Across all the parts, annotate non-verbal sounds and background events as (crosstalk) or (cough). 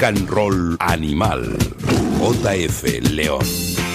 And Roll Animal. JF León.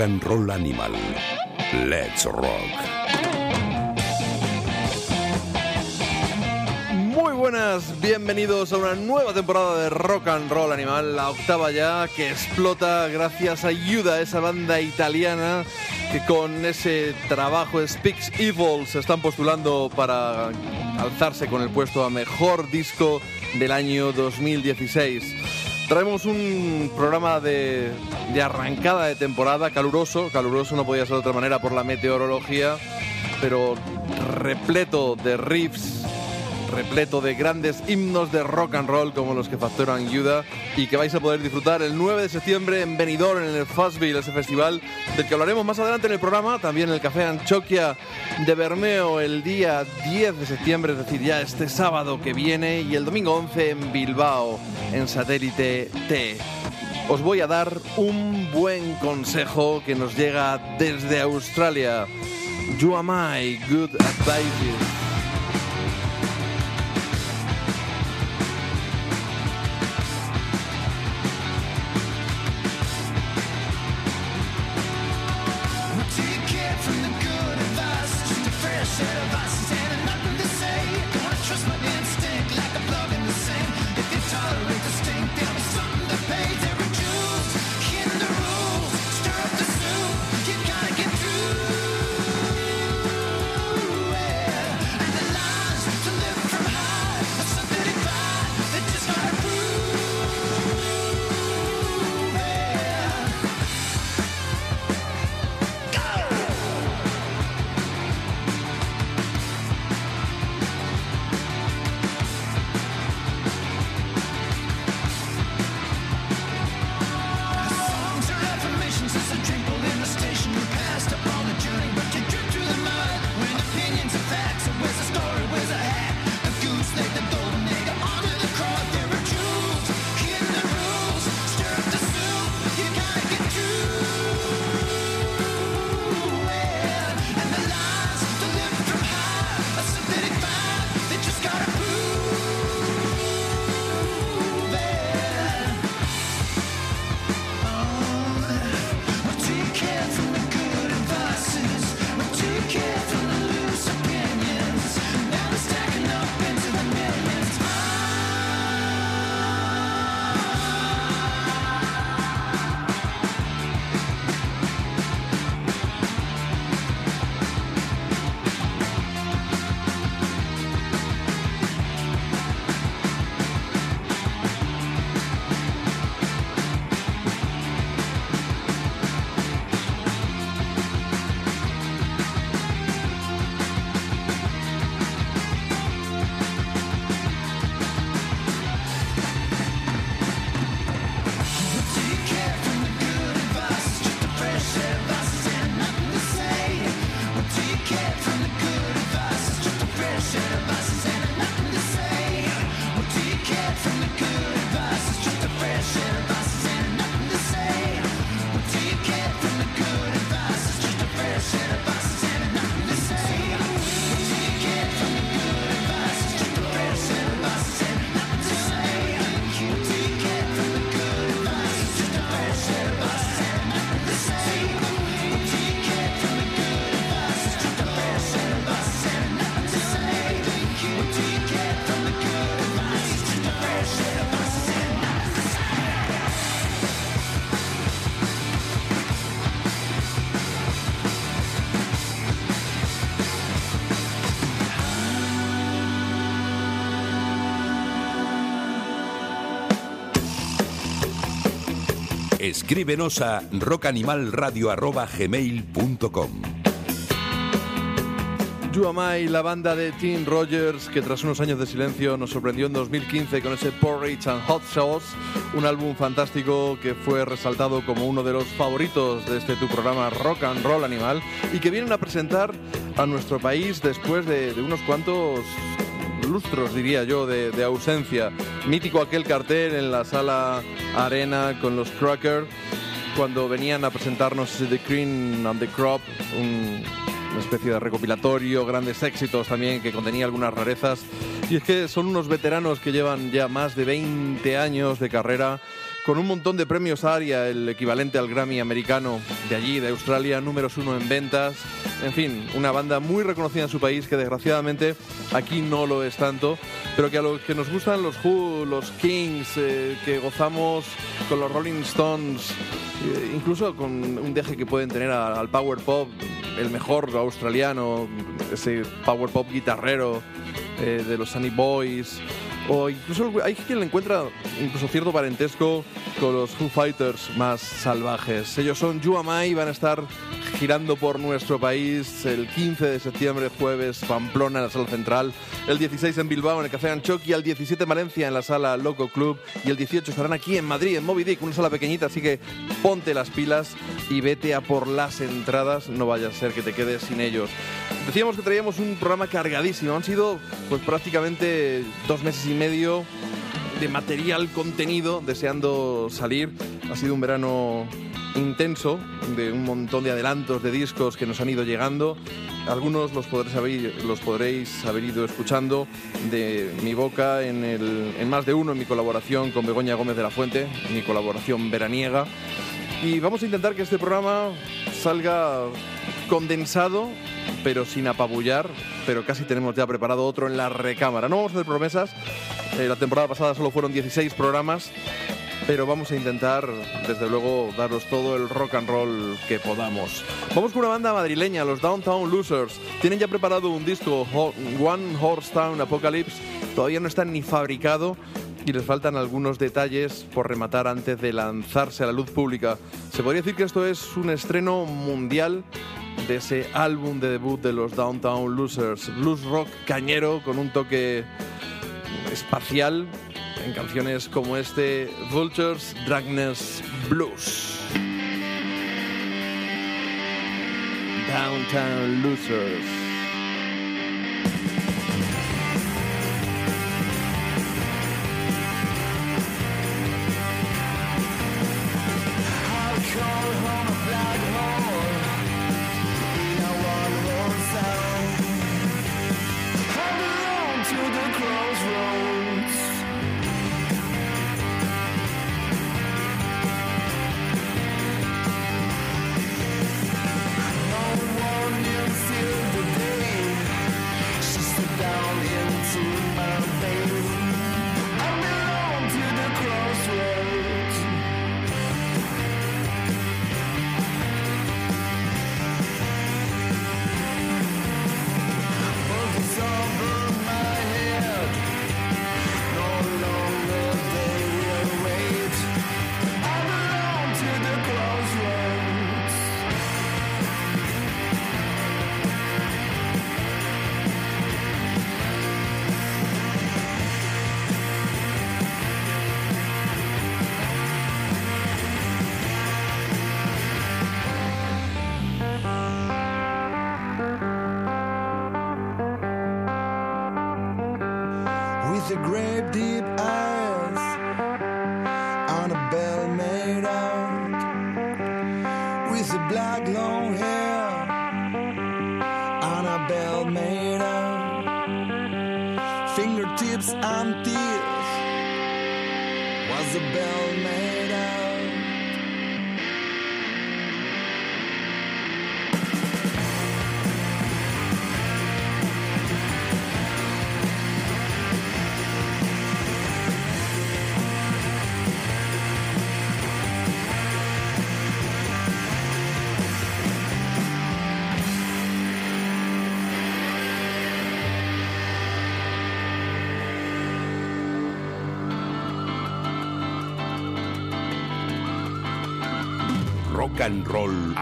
Rock and roll animal. Let's rock. Muy buenas, bienvenidos a una nueva temporada de Rock and Roll Animal, la octava ya, que explota gracias a Ayuda, esa banda italiana que con ese trabajo Speaks Evil se están postulando para alzarse con el puesto a mejor disco del año 2016. Traemos un programa de, arrancada de temporada caluroso, caluroso no podía ser de otra manera por la meteorología, pero repleto de riffs, repleto de grandes himnos de rock and roll como los que facturan Yuda y que vais a poder disfrutar el 9 de septiembre en Benidorm, en el Fuzzville, ese festival del que hablaremos más adelante en el programa, también en el Café Anchoquia de Bermeo el día 10 de septiembre, es decir, ya este sábado que viene y el domingo 11 en Bilbao, en Satélite T. Os voy a dar un buen consejo que nos llega desde Australia. You am I, good advice. Escríbenos a rockanimalradio.gmail.com You Am I, la banda de Tim Rogers, que tras unos años de silencio nos sorprendió en 2015 con ese Porridge and Hot Sauce, un álbum fantástico que fue resaltado como uno de los favoritos de este tu programa Rock and Roll Animal y que vienen a presentar a nuestro país después de, de unos cuantos lustros, diría yo, de, ausencia. Mítico aquel cartel en la sala Arena con los Cracker cuando venían a presentarnos The Cream and the Crop, un una especie de recopilatorio, grandes éxitos también que contenía algunas rarezas. Y es que son unos veteranos que llevan ya más de 20 años de carrera con un montón de premios ARIA, el equivalente al Grammy americano de allí, de Australia, números uno en ventas. En fin, una banda muy reconocida en su país que desgraciadamente aquí no lo es tanto, pero que a los que nos gustan los Who, los Kings, eh, que gozamos con los Rolling Stones, eh, incluso con un deje que pueden tener al Power Pop, el mejor australiano, ese Power Pop guitarrero eh, de los Sunny Boys o incluso hay quien le encuentra incluso cierto parentesco con los Foo Fighters más salvajes. Ellos son You Am I, van a estar girando por nuestro país el 15 de septiembre, jueves, Pamplona en la sala central, el 16 en Bilbao en el Café Anchoqui, el 17 en Valencia en la sala Loco Club y el 18 estarán aquí en Madrid, en Moby Dick, una sala pequeñita, así que ponte las pilas y vete a por las entradas, no vaya a ser que te quedes sin ellos. Decíamos que traíamos un programa cargadísimo, han sido pues prácticamente dos meses y medio de material contenido deseando salir. Ha sido un verano intenso de un montón de adelantos de discos que nos han ido llegando. Algunos los podréis haber, los podréis haber ido escuchando de mi boca en, el, en más de uno en mi colaboración con Begoña Gómez de la Fuente, mi colaboración veraniega. Y vamos a intentar que este programa salga condensado, pero sin apabullar, pero casi tenemos ya preparado otro en la recámara. No vamos a hacer promesas, eh, la temporada pasada solo fueron 16 programas, pero vamos a intentar, desde luego, daros todo el rock and roll que podamos. Vamos con una banda madrileña, los Downtown Losers. Tienen ya preparado un disco, One Horse Town Apocalypse. Todavía no está ni fabricado y les faltan algunos detalles por rematar antes de lanzarse a la luz pública. Se podría decir que esto es un estreno mundial de ese álbum de debut de los Downtown Losers, blues rock cañero con un toque espacial en canciones como este Vultures Dragnes Blues. Downtown Losers.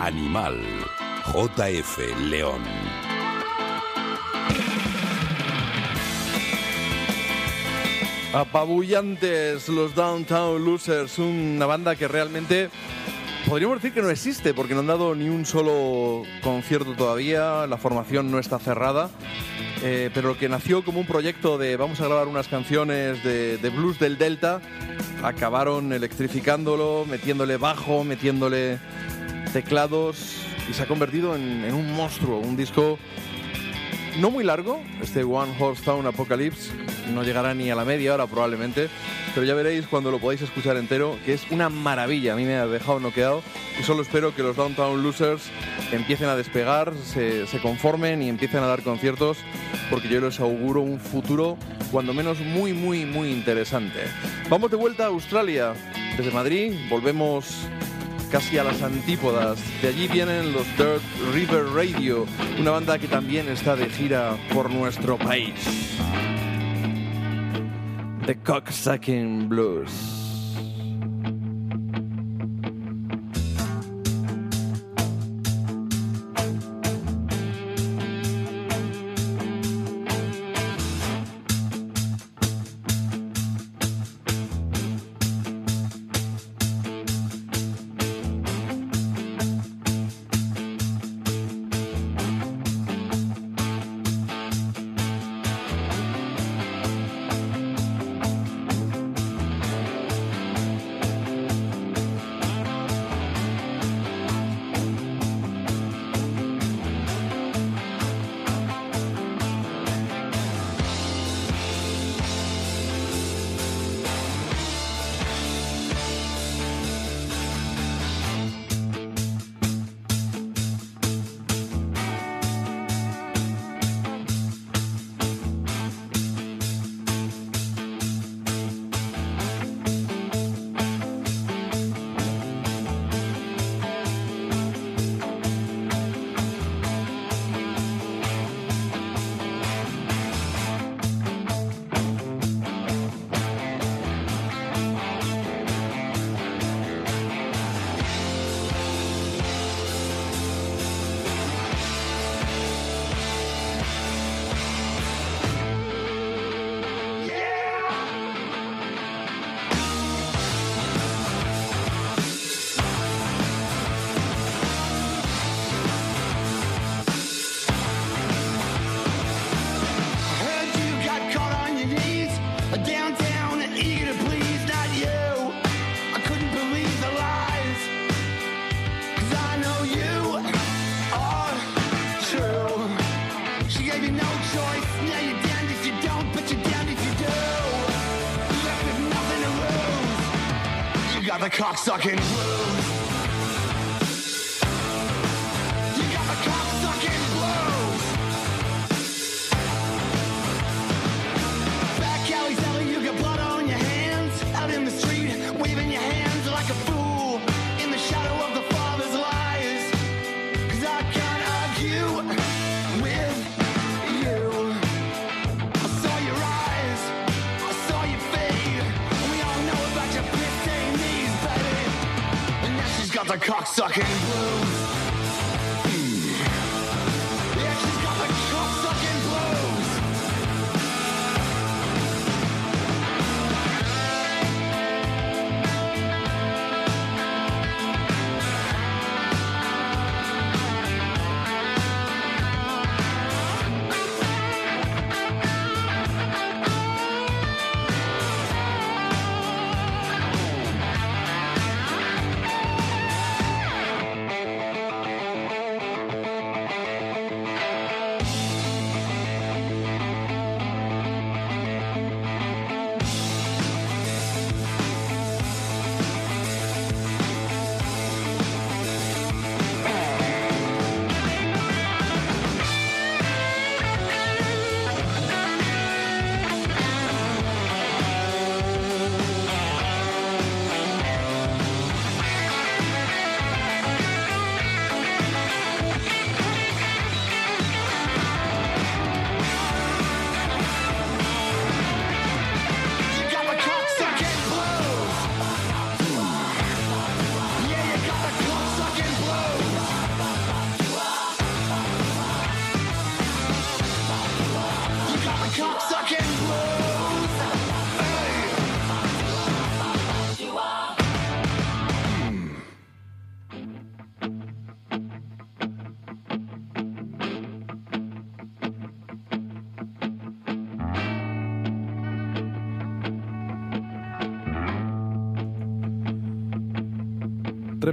Animal. JF León. Apabullantes los Downtown Losers, una banda que realmente podríamos decir que no existe porque no han dado ni un solo concierto todavía, la formación no está cerrada, eh, pero que nació como un proyecto de vamos a grabar unas canciones de, de blues del Delta, acabaron electrificándolo, metiéndole bajo, metiéndole teclados y se ha convertido en, en un monstruo, un disco no muy largo, este One Horse Town Apocalypse, no llegará ni a la media hora probablemente, pero ya veréis cuando lo podáis escuchar entero, que es una maravilla, a mí me ha dejado noqueado y solo espero que los Downtown Losers empiecen a despegar, se, se conformen y empiecen a dar conciertos, porque yo les auguro un futuro cuando menos muy, muy, muy interesante. Vamos de vuelta a Australia, desde Madrid, volvemos casi a las antípodas. De allí vienen los Dirt River Radio, una banda que también está de gira por nuestro país. The Cocksucking Blues.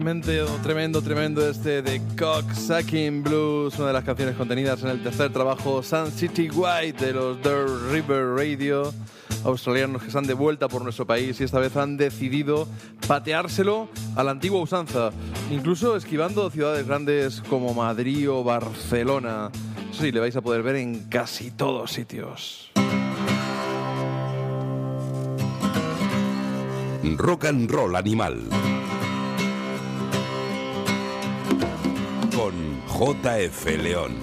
Tremendo, tremendo, este de Cocksucking Blues, una de las canciones contenidas en el tercer trabajo Sun City White de los Dirt River Radio, australianos que están de vuelta por nuestro país y esta vez han decidido pateárselo a la antigua usanza, incluso esquivando ciudades grandes como Madrid o Barcelona. Sí, le vais a poder ver en casi todos sitios. Rock and Roll Animal. JF León.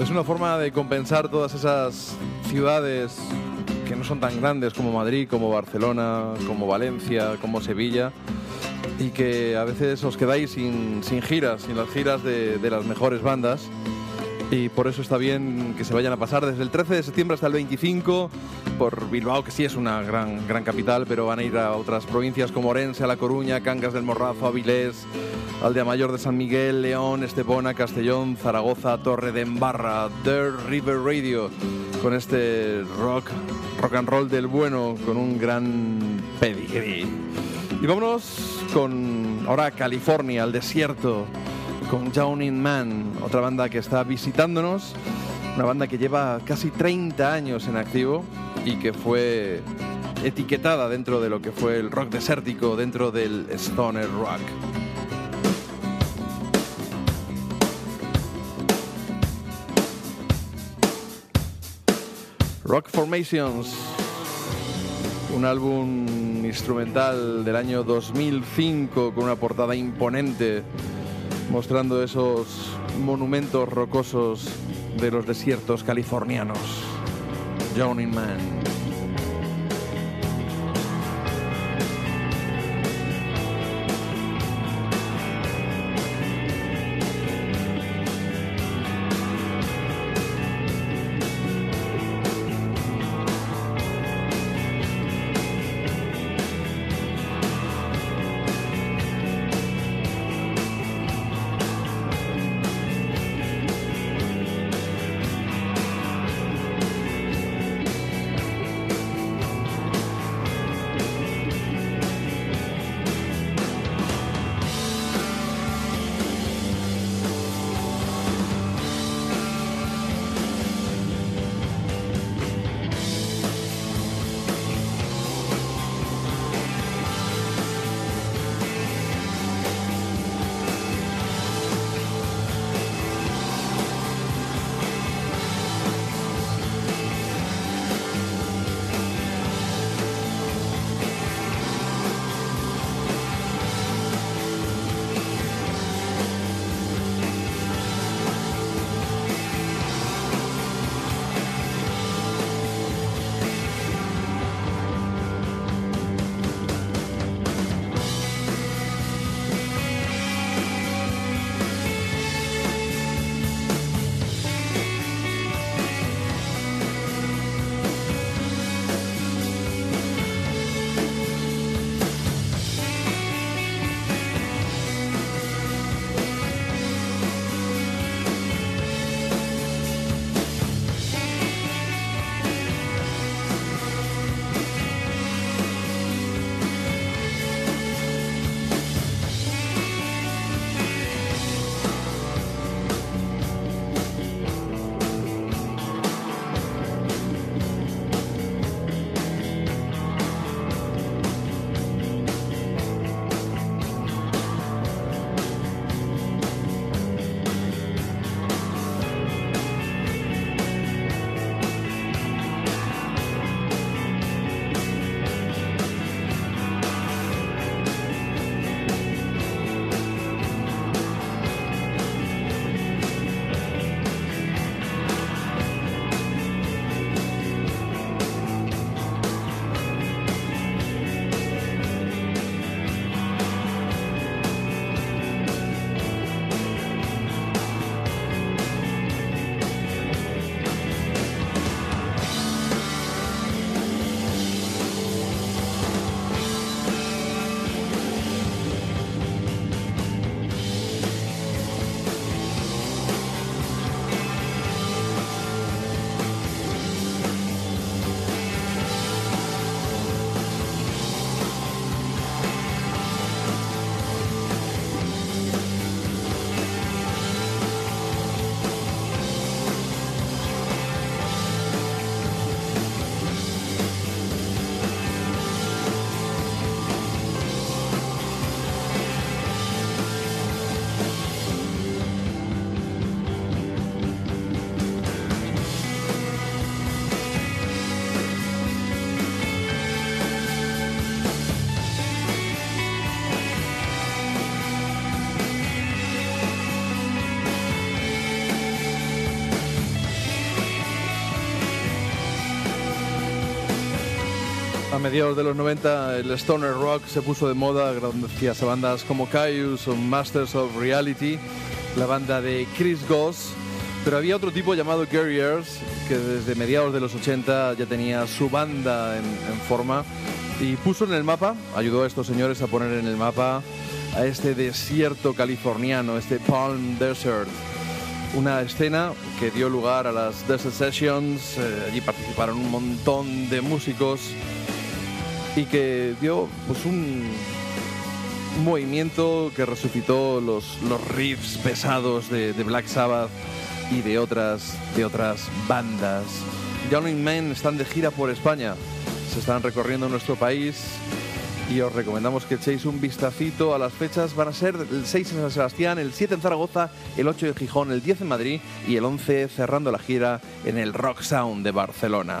Es una forma de compensar todas esas ciudades son tan grandes como Madrid, como Barcelona, como Valencia, como Sevilla, y que a veces os quedáis sin, sin giras, sin las giras de, de las mejores bandas. Y por eso está bien que se vayan a pasar desde el 13 de septiembre hasta el 25 por Bilbao, que sí es una gran, gran capital, pero van a ir a otras provincias como Orense, a La Coruña, Cangas del Morrazo, Avilés, Aldea Mayor de San Miguel, León, Estepona, Castellón, Zaragoza, Torre de Embarra, Dirt River Radio, con este rock, rock and roll del bueno, con un gran pedigree. Y vámonos con ahora California, al desierto, con Drowning Man, otra banda que está visitándonos, una banda que lleva casi 30 años en activo y que fue etiquetada dentro de lo que fue el rock desértico, dentro del stoner rock. Rock Formations, un álbum instrumental del año 2005 con una portada imponente mostrando esos monumentos rocosos de los desiertos californianos. Drowning Man. A mediados de los 90 el stoner rock se puso de moda gracias a bandas como Caius o Masters of Reality, la banda de Chris Goss, pero había otro tipo llamado Guerriers que desde mediados de los 80 ya tenía su banda en, en forma y puso en el mapa, ayudó a estos señores a poner en el mapa a este desierto californiano, este Palm Desert. Una escena que dio lugar a las Desert Sessions, eh, allí participaron un montón de músicos y que dio pues un, movimiento que resucitó los, los riffs pesados de, de Black Sabbath y de otras, de otras bandas. Yawning Men están de gira por España, se están recorriendo nuestro país y os recomendamos que echéis un vistacito a las fechas. Van a ser el 6 en San Sebastián, el 7 en Zaragoza, el 8 en Gijón, el 10 en Madrid y el 11 cerrando la gira en el Rock Sound de Barcelona.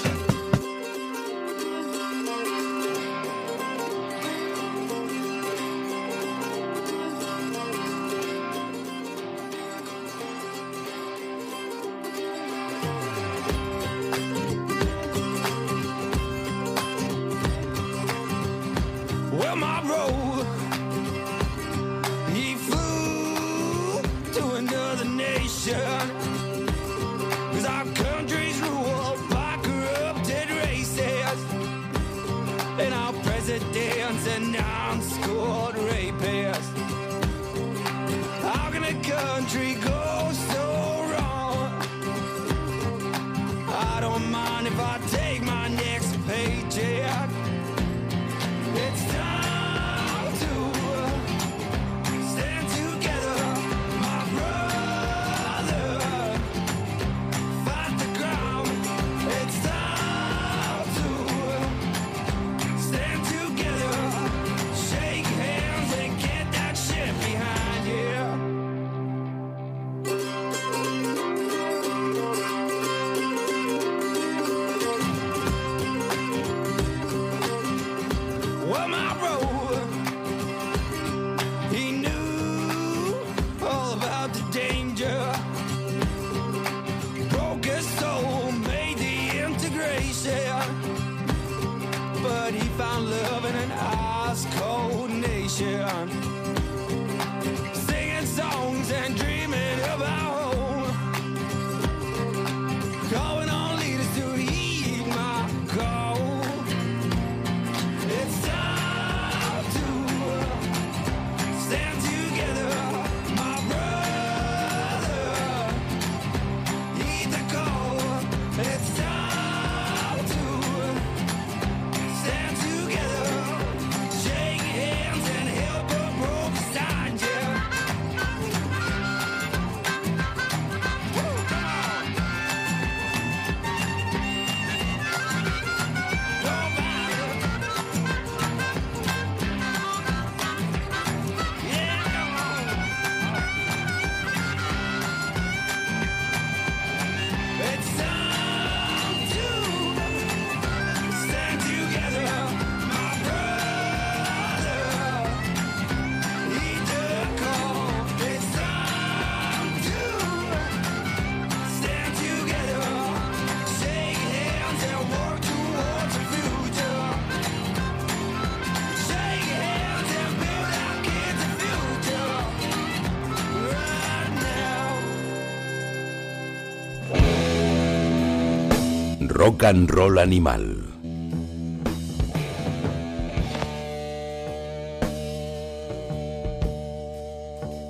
Rock and Roll Animal.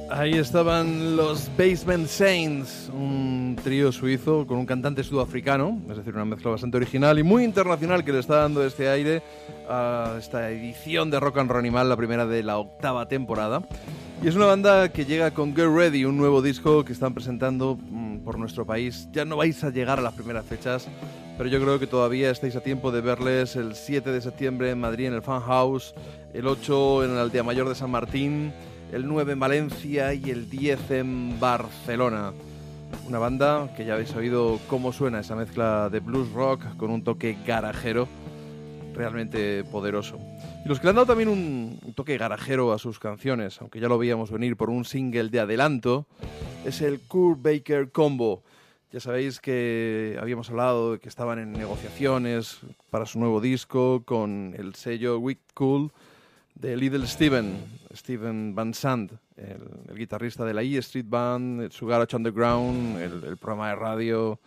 Ahí estaban los Basement Saints, un trío suizo con un cantante sudafricano, es decir, una mezcla bastante original y muy internacional que le está dando este aire a esta edición de Rock and Roll Animal, la primera de la octava temporada. Y es una banda que llega con Get Ready, un nuevo disco que están presentando mm, por nuestro país. Ya no vais a llegar a las primeras fechas, pero yo creo que todavía estáis a tiempo de verles el 7 de septiembre en Madrid en el Fan House, el 8 en el Aldea Mayor de San Martín, el 9 en Valencia y el 10 en Barcelona. Una banda que ya habéis oído cómo suena esa mezcla de blues rock con un toque garajero realmente poderoso. Y los que le han dado también un toque garajero a sus canciones, aunque ya lo veíamos venir por un single de adelanto, es el Kurt Baker Combo. Ya sabéis que habíamos hablado de que estaban en negociaciones para su nuevo disco con el sello Wick Cool de Little Steven, Steven Van Sant, el, el guitarrista de la E Street Band, su Garage Underground, el, el programa de radio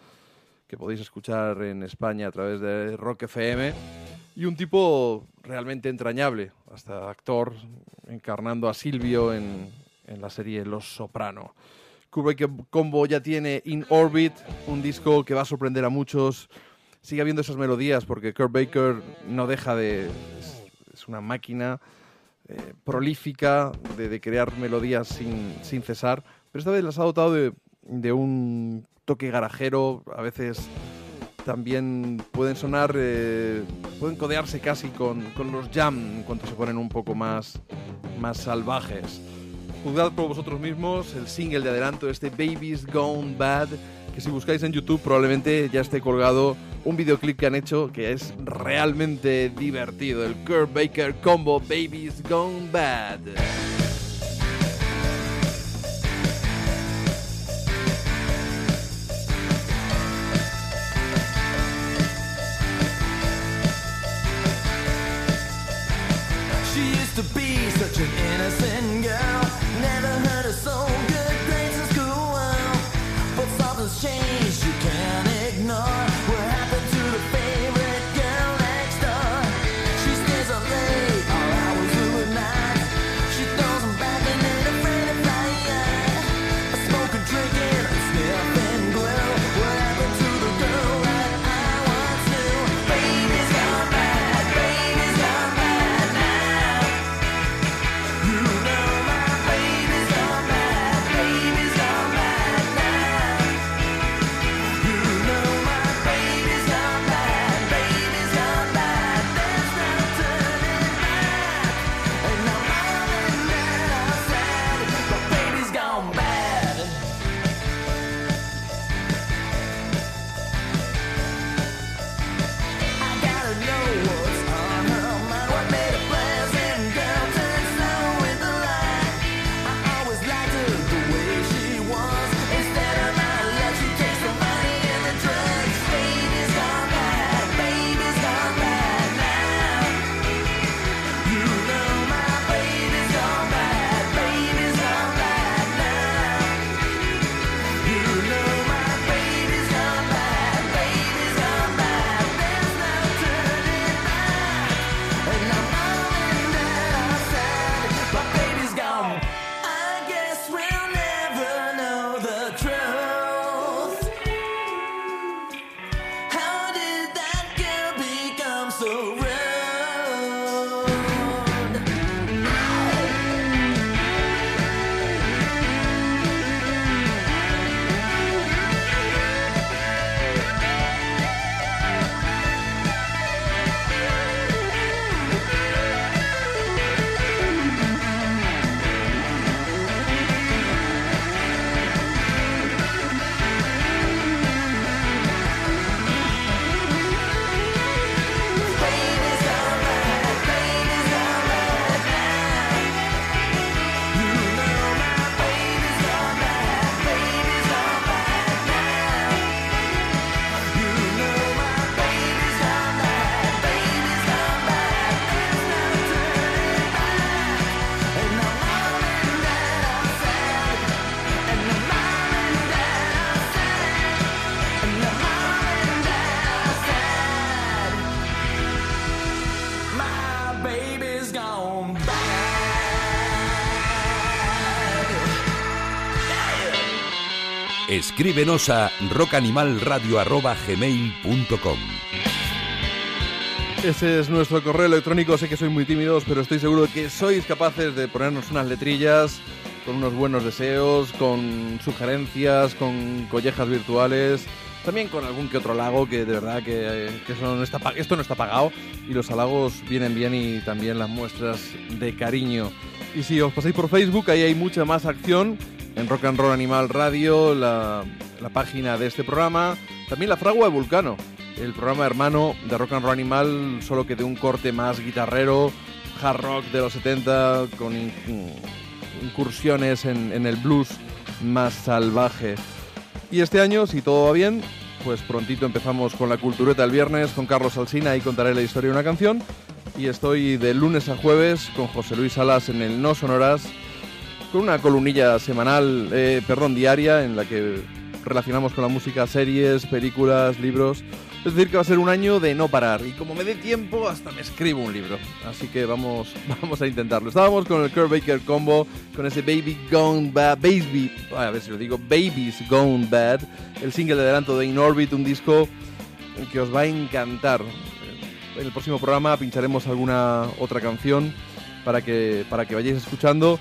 que podéis escuchar en España a través de Rock FM. Y un tipo realmente entrañable, hasta actor, encarnando a Silvio en, en la serie Los Soprano. Kubrick Combo ya tiene In Orbit, un disco que va a sorprender a muchos. Sigue habiendo esas melodías porque Kurt Baker no deja de... Es, una máquina eh, prolífica de, crear melodías sin, sin, cesar, pero esta vez las ha dotado de, de un toque garajero, a veces también pueden sonar, eh, pueden codearse casi con, con, los jam en cuanto se ponen un poco más, más salvajes. Juzgad por vosotros mismos el single de adelanto, este Baby's Gone Bad, que si buscáis en YouTube probablemente ya esté colgado un videoclip que han hecho que es realmente divertido, el Kurt Baker Combo Baby's Gone Bad. Escríbenos a rockanimalradio.gmail.com Ese es nuestro correo electrónico. Sé que sois muy tímidos, pero estoy seguro que sois capaces de ponernos unas letrillas con unos buenos deseos, con sugerencias, con collejas virtuales, también con algún que otro halago que de verdad que, que eso no está, esto no está pagado y los halagos vienen bien y también las muestras de cariño. Y si os pasáis por Facebook, ahí hay mucha más acción Rock and Roll Animal Radio, la, página de este programa, también la fragua de Vulcano el programa hermano de Rock and Roll Animal, solo que de un corte más guitarrero, hard rock de los 70, con in- incursiones en, en el blues más salvaje. Y este año, si todo va bien, pues prontito empezamos con la cultureta el viernes con Carlos Alsina y contaré la historia de una canción. Y estoy de lunes a jueves con José Luis Salas en el No Sonoras, con una columnilla semanal, eh, perdón, diaria, en la que relacionamos con la música series, películas, libros. Es decir, que va a ser un año de no parar. Y como me dé tiempo, hasta me escribo un libro. Así que vamos, (laughs) vamos a intentarlo. Estábamos con el Kurt Baker Combo, con ese Baby Gone Bad, Baby, a ver si lo digo, Babies Gone Bad, el single de adelanto de In Orbit, un disco que os va a encantar. En el próximo programa pincharemos alguna otra canción para que, para que vayáis escuchando.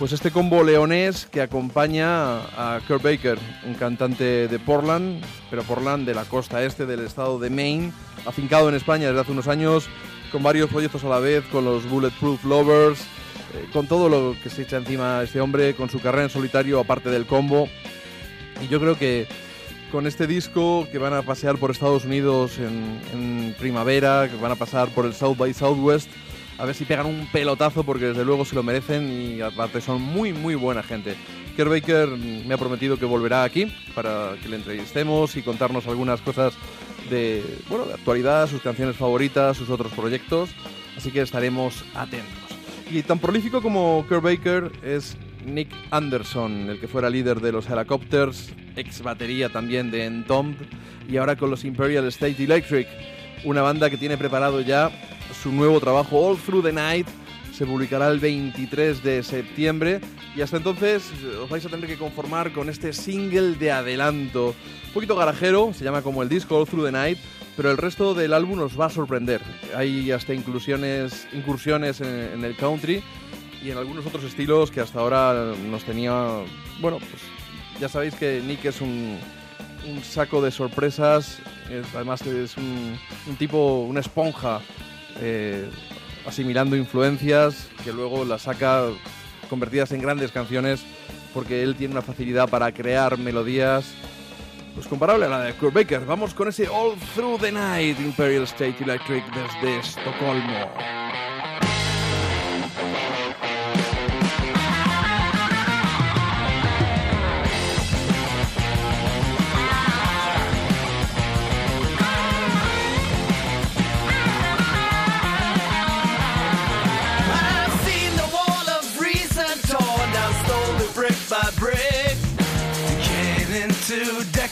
Pues este combo leonés que acompaña a Kurt Baker, un cantante de Portland, pero Portland de la costa este del estado de Maine, afincado en España desde hace unos años, con varios proyectos a la vez, con los Bulletproof Lovers, eh, con todo lo que se echa encima este hombre, con su carrera en solitario aparte del combo. Y yo creo que con este disco que van a pasear por Estados Unidos en, en primavera, que van a pasar por el South by Southwest, a ver si pegan un pelotazo porque desde luego se lo merecen y aparte son muy muy buena gente. Kerr Baker me ha prometido que volverá aquí para que le entrevistemos y contarnos algunas cosas de, bueno, de actualidad, sus canciones favoritas, sus otros proyectos, así que estaremos atentos. Y tan prolífico como Kerr Baker es Nick Anderson, el que fuera líder de los Helicopters, ex batería también de Entombed, y ahora con los Imperial State Electric, una banda que tiene preparado ya su nuevo trabajo All Through the Night. Se publicará el 23 de septiembre y hasta entonces os vais a tener que conformar con este single de adelanto. Un poquito garajero, se llama como el disco All Through the Night, pero el resto del álbum os va a sorprender. Hay hasta inclusiones, incursiones en, en el country y en algunos otros estilos que hasta ahora nos tenía... Bueno, pues ya sabéis que Nick es un, un saco de sorpresas, es- además es un, un tipo, una esponja, eh, asimilando influencias que luego las saca convertidas en grandes canciones porque él tiene una facilidad para crear melodías pues comparable a la de Kurt Baker. Vamos con ese All Through the Night Imperial State Electric desde Estocolmo.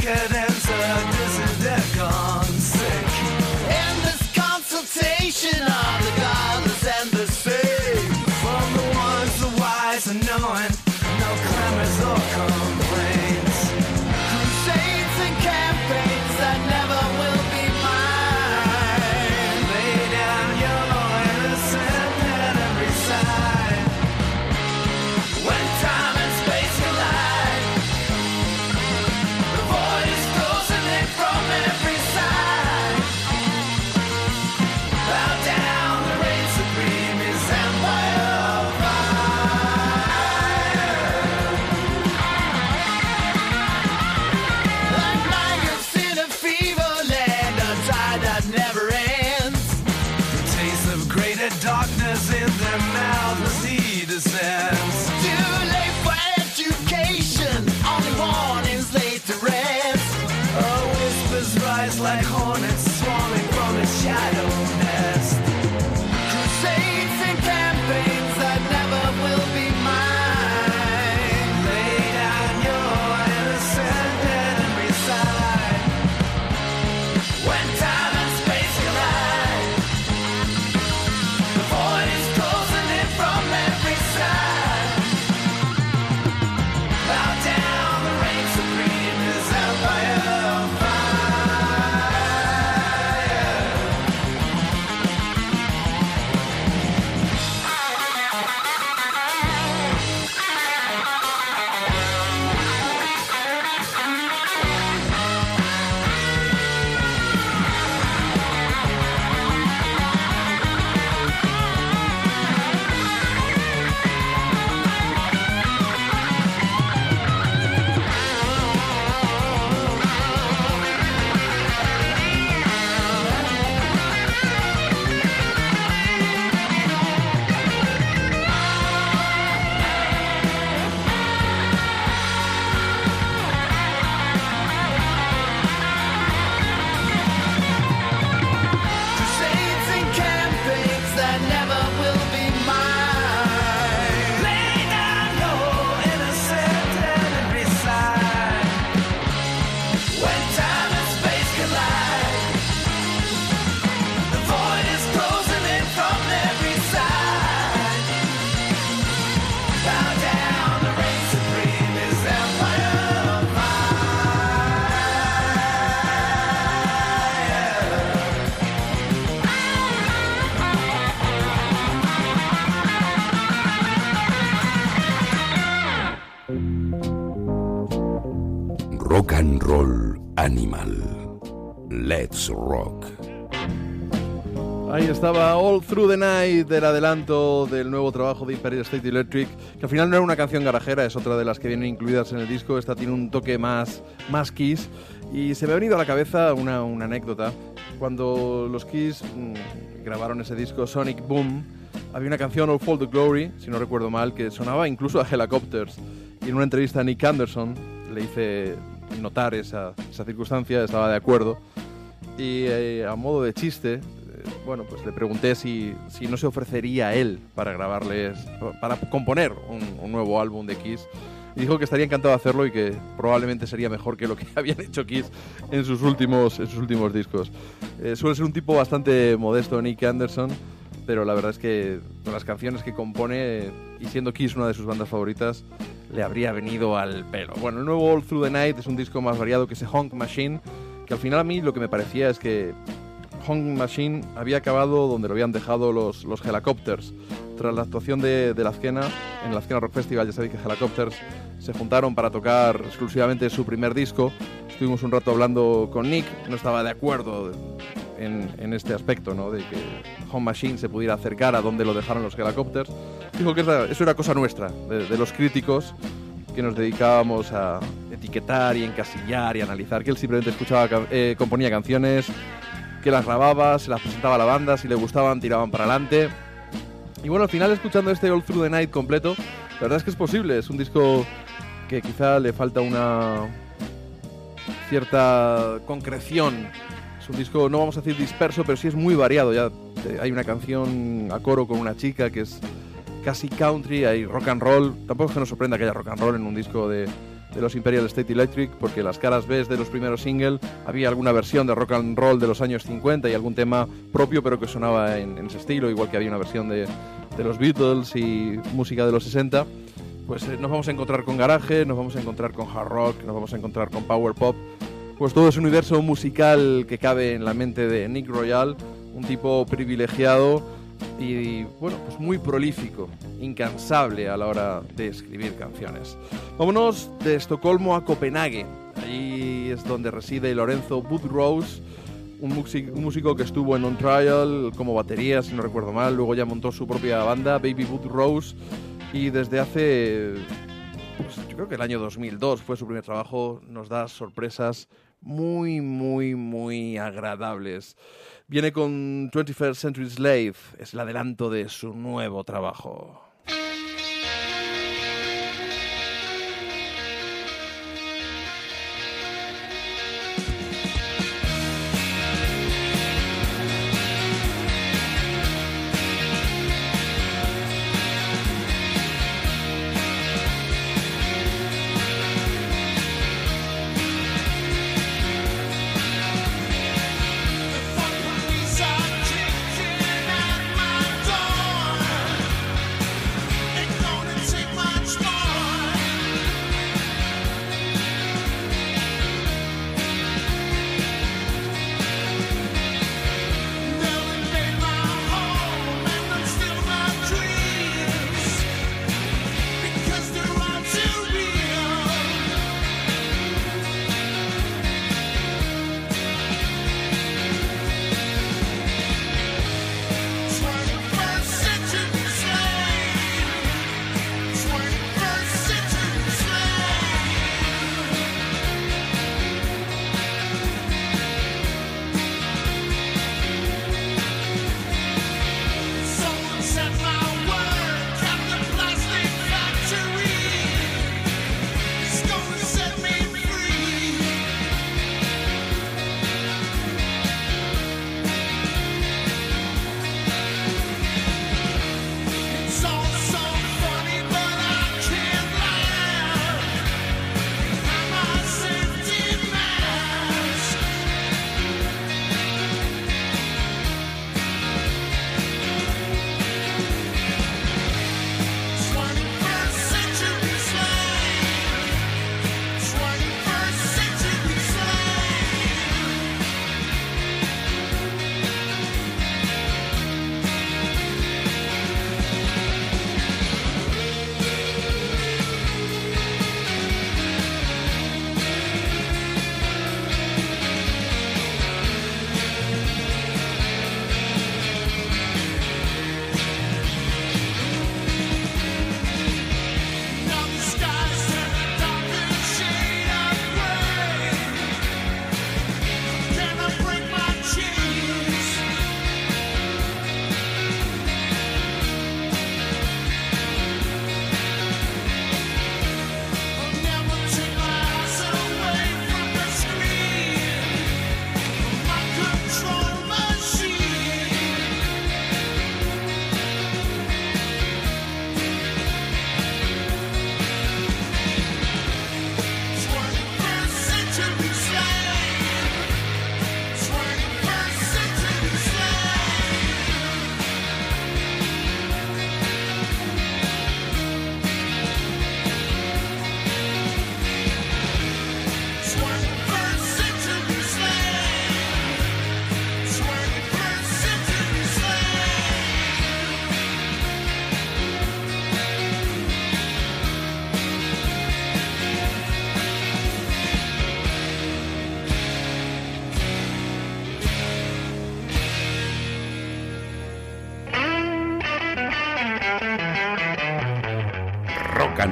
Decadence. A dissident gone sick. Endless consultation All Through the Night del adelanto del nuevo trabajo de Imperial State Electric, que al final no era una canción garajera, es otra de las que vienen incluidas en el disco. Esta tiene un toque más, más Kiss. Y se me ha venido a la cabeza una, una anécdota. Cuando los Kiss mm, grabaron ese disco Sonic Boom, había una canción All for the Glory, si no recuerdo mal, que sonaba incluso a Helicopters. Y en una entrevista a Nick Anderson le hice notar esa, esa circunstancia, estaba de acuerdo. Y eh, a modo de chiste, bueno, pues le pregunté si, si no se ofrecería él para grabarles, para componer un, nuevo álbum de Kiss. Dijo que estaría encantado de hacerlo y que probablemente sería mejor que lo que (laughs) habían hecho Kiss en sus últimos, en sus últimos discos. Eh, suele ser un tipo bastante modesto, Nick Anderson, pero la verdad es que con las canciones que compone, y siendo Kiss una de sus bandas favoritas, le habría venido al pelo. Bueno, el nuevo All Through the Night es un disco más variado que ese Honk Machine, que al final a mí lo que me parecía es que Honk Machine había acabado donde lo habían dejado los, los Helicopters. Tras la actuación de, de la Azquena, en la Azquena Rock Festival, ya sabéis que Helicopters se juntaron para tocar exclusivamente su primer disco. Estuvimos un rato hablando con Nick, no estaba de acuerdo en, en este aspecto, ¿no? de que Home Machine se pudiera acercar a donde lo dejaron los Helicopters. Dijo que eso era cosa nuestra, de, de los críticos, que nos dedicábamos a etiquetar y encasillar y analizar, que él simplemente escuchaba, eh, componía canciones, que las grababa, se las presentaba a la banda, si le gustaban tiraban para adelante. Y bueno, al final escuchando este All Through the Night completo, la verdad es que es posible, es un disco que quizá le falta una cierta concreción. Es un disco, no vamos a decir disperso, pero sí es muy variado. Ya eh, hay una canción a coro con una chica que es casi country, hay rock and roll. Tampoco es que nos sorprenda que haya rock and roll en un disco de, de los Imperial State Electric, porque las caras B de los primeros singles había alguna versión de rock and roll de los años 50 y algún tema propio, pero que sonaba en, ese estilo, igual que había una versión de, de los Beatles y música de los 60. Pues eh, nos vamos a encontrar con garaje, nos vamos a encontrar con hard rock, nos vamos a encontrar con power pop. Pues todo es un universo musical que cabe en la mente de Nick Royal, un tipo privilegiado y bueno, pues muy prolífico, incansable a la hora de escribir canciones. Vámonos de Estocolmo a Copenhague. Allí es donde reside Lorenzo Budrose, un, músico, un músico que estuvo en On Trial como batería, si no recuerdo mal. Luego ya montó su propia banda, Baby Budrose, y desde hace, pues, yo creo que el año 2002 fue su primer trabajo, nos da sorpresas muy, muy, muy agradables. Viene con 21st Century Slave, es el adelanto de su nuevo trabajo.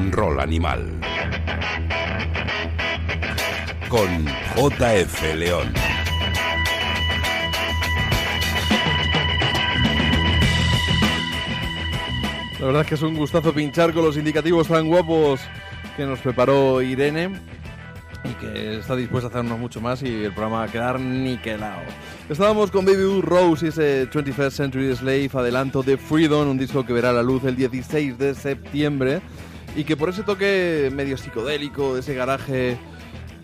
And Roll Animal. Con JF León. La verdad es que es un gustazo pinchar con los indicativos tan guapos que nos preparó Irene y que está dispuesta a hacernos mucho más y el programa va a quedar niquelado. Estábamos con Baby Rose y ese 21st Century Slave, adelanto de Freedom, un disco que verá la luz el 16 de septiembre y que por ese toque medio psicodélico, ese garaje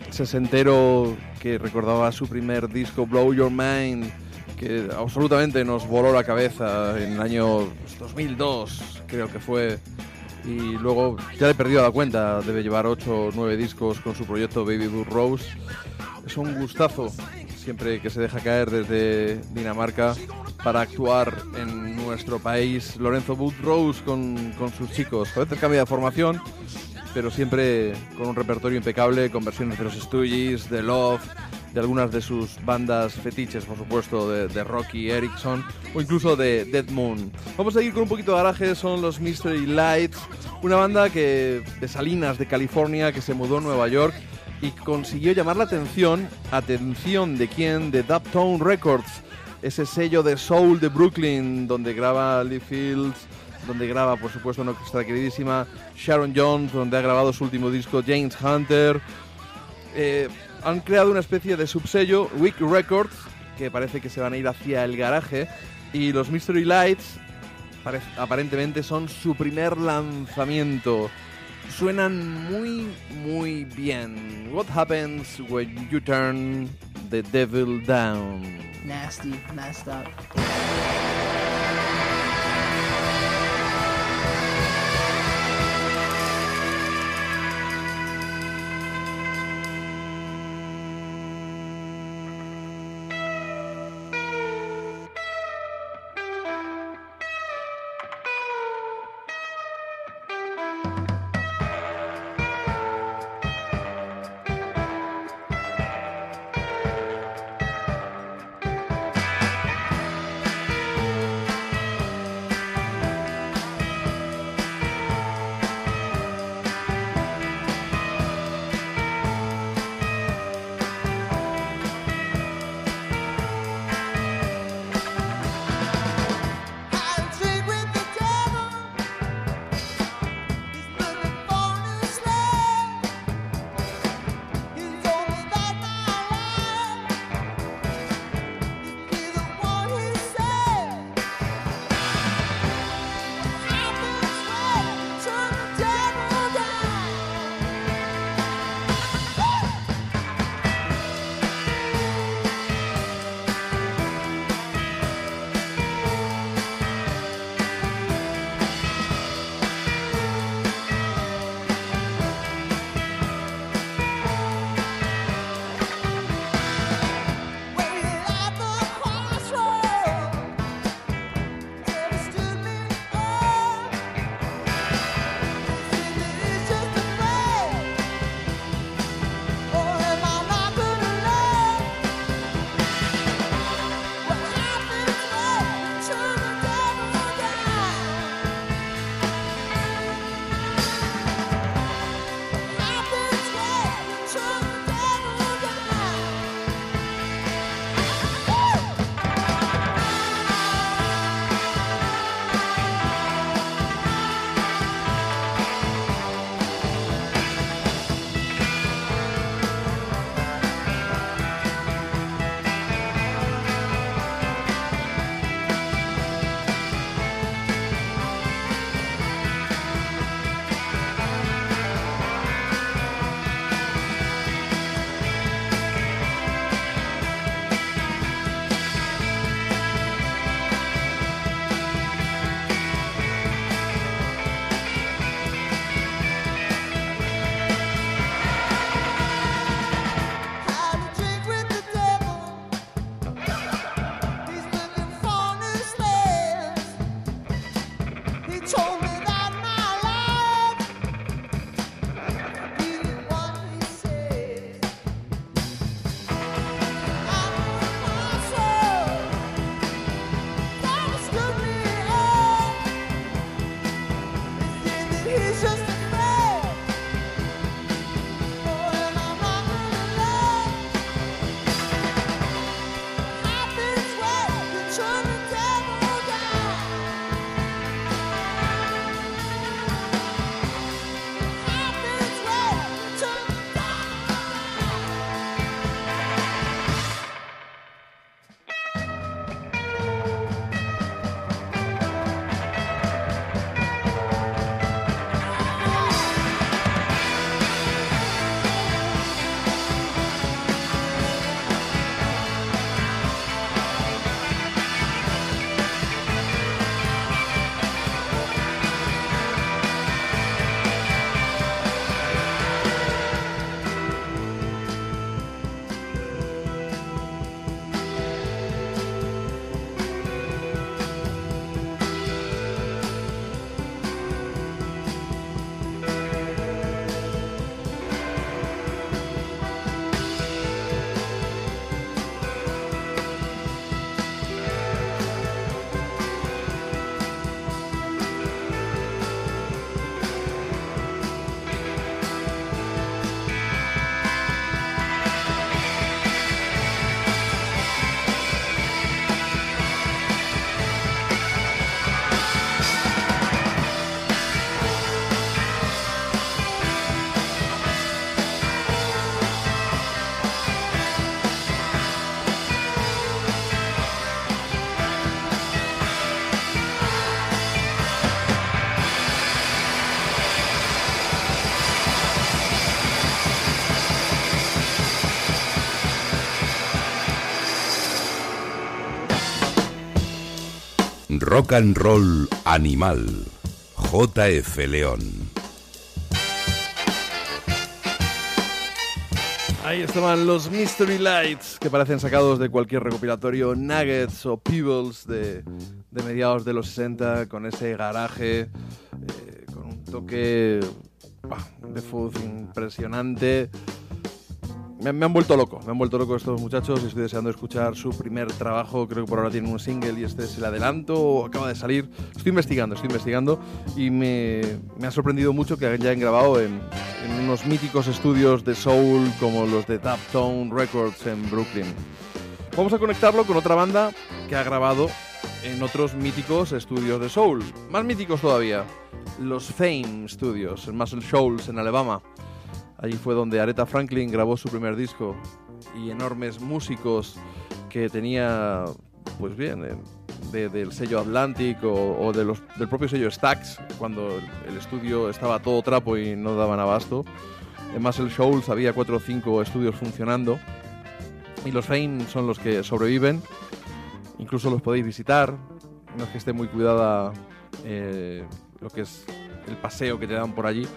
sesentero que recordaba su primer disco Blow Your Mind, que absolutamente nos voló la cabeza en el año 2002, creo que fue. Y luego ya le he perdido la cuenta, debe llevar 8 o 9 discos con su proyecto Baby Blue Rose. Es un gustazo siempre que se deja caer desde Dinamarca para actuar en nuestro país. Lorenzo Wood Rose con, con sus chicos. A veces cambia de formación, pero siempre con un repertorio impecable, con versiones de los Stooges, de Love, de algunas de sus bandas fetiches, por supuesto, de, Rocky Erickson o incluso de Dead Moon. Vamos a ir con un poquito de garaje, son los Mystery Lights, una banda que de Salinas, de California, que se mudó a Nueva York y consiguió llamar la atención, atención de quién, de Dubtone Records, ese sello de soul de Brooklyn, donde graba Lee Fields, donde graba, por supuesto, nuestra queridísima Sharon Jones, donde ha grabado su último disco James Hunter. Eh, han creado una especie de subsello, Week Records, que parece que se van a ir hacia el garaje, y los Mystery Lights pare- aparentemente son su primer lanzamiento. Suenan muy, muy bien. What happens when you turn the devil down? Nasty, messed up. Rock and Roll Animal. JF León. Ahí estaban los Mystery Lights, que parecen sacados de cualquier recopilatorio Nuggets o Peebles de, mediados de los 60, con ese garaje, eh, con un toque de fuzz impresionante. Me, han vuelto loco, me han vuelto loco estos muchachos y estoy deseando escuchar su primer trabajo. Creo que por ahora tienen un single y este es el adelanto o acaba de salir. Estoy investigando, estoy investigando y me, me ha sorprendido mucho que ya hayan grabado en, en unos míticos estudios de soul como los de Taptone Records en Brooklyn. Vamos a conectarlo con otra banda que ha grabado en otros míticos estudios de soul, más míticos todavía, los Fame Studios en Muscle Shoals en Alabama. Allí fue donde Aretha Franklin grabó su primer disco y enormes músicos que tenía, pues bien, eh, de- del sello Atlantic o, del propio sello Stax, cuando el estudio estaba todo trapo y no daban abasto. En Muscle Shoals había cuatro o cinco estudios funcionando y los Fame son los que sobreviven. Incluso los podéis visitar. No es que esté muy cuidada eh, lo que es el paseo que te dan por allí.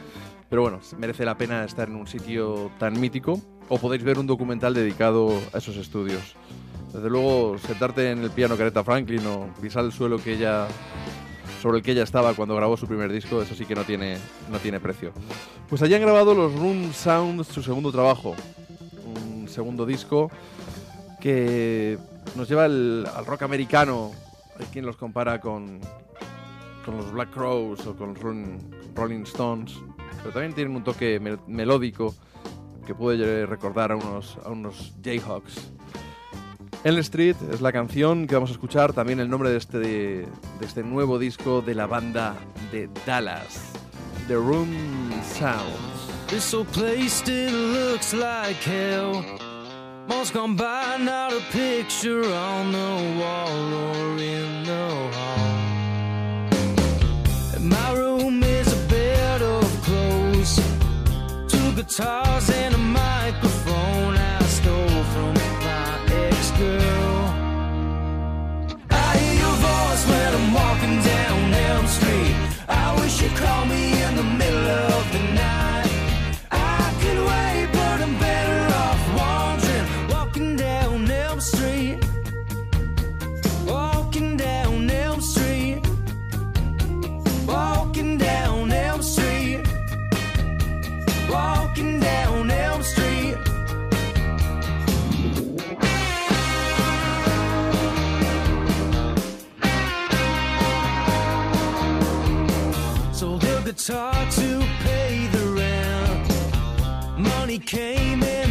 Pero bueno, merece la pena estar en un sitio tan mítico. O podéis ver un documental dedicado a esos estudios. Desde luego, sentarte en el piano Careta Franklin o pisar el suelo sobre el que ella estaba cuando grabó su primer disco, eso sí que no tiene, no tiene precio. Pues allí han grabado los Room Sounds, su segundo trabajo. Un segundo disco que nos lleva al, rock americano. Hay quien los compara con, con los Black Crows o con Rolling Stones, pero también tienen un toque mel- melódico que puede recordar a unos, a unos Jayhawks. El Street es la canción que vamos a escuchar, también el nombre de este, de este nuevo disco de la banda de Dallas, The Room Sounds. This old place still looks like hell. Gone by, not a picture on the wall or in the hall. Guitars and a microphone I stole from my ex-girl. I hear your voice when I'm walking down Elm Street. I wish you'd call me in the middle of The guitar to pay the rent. Money came and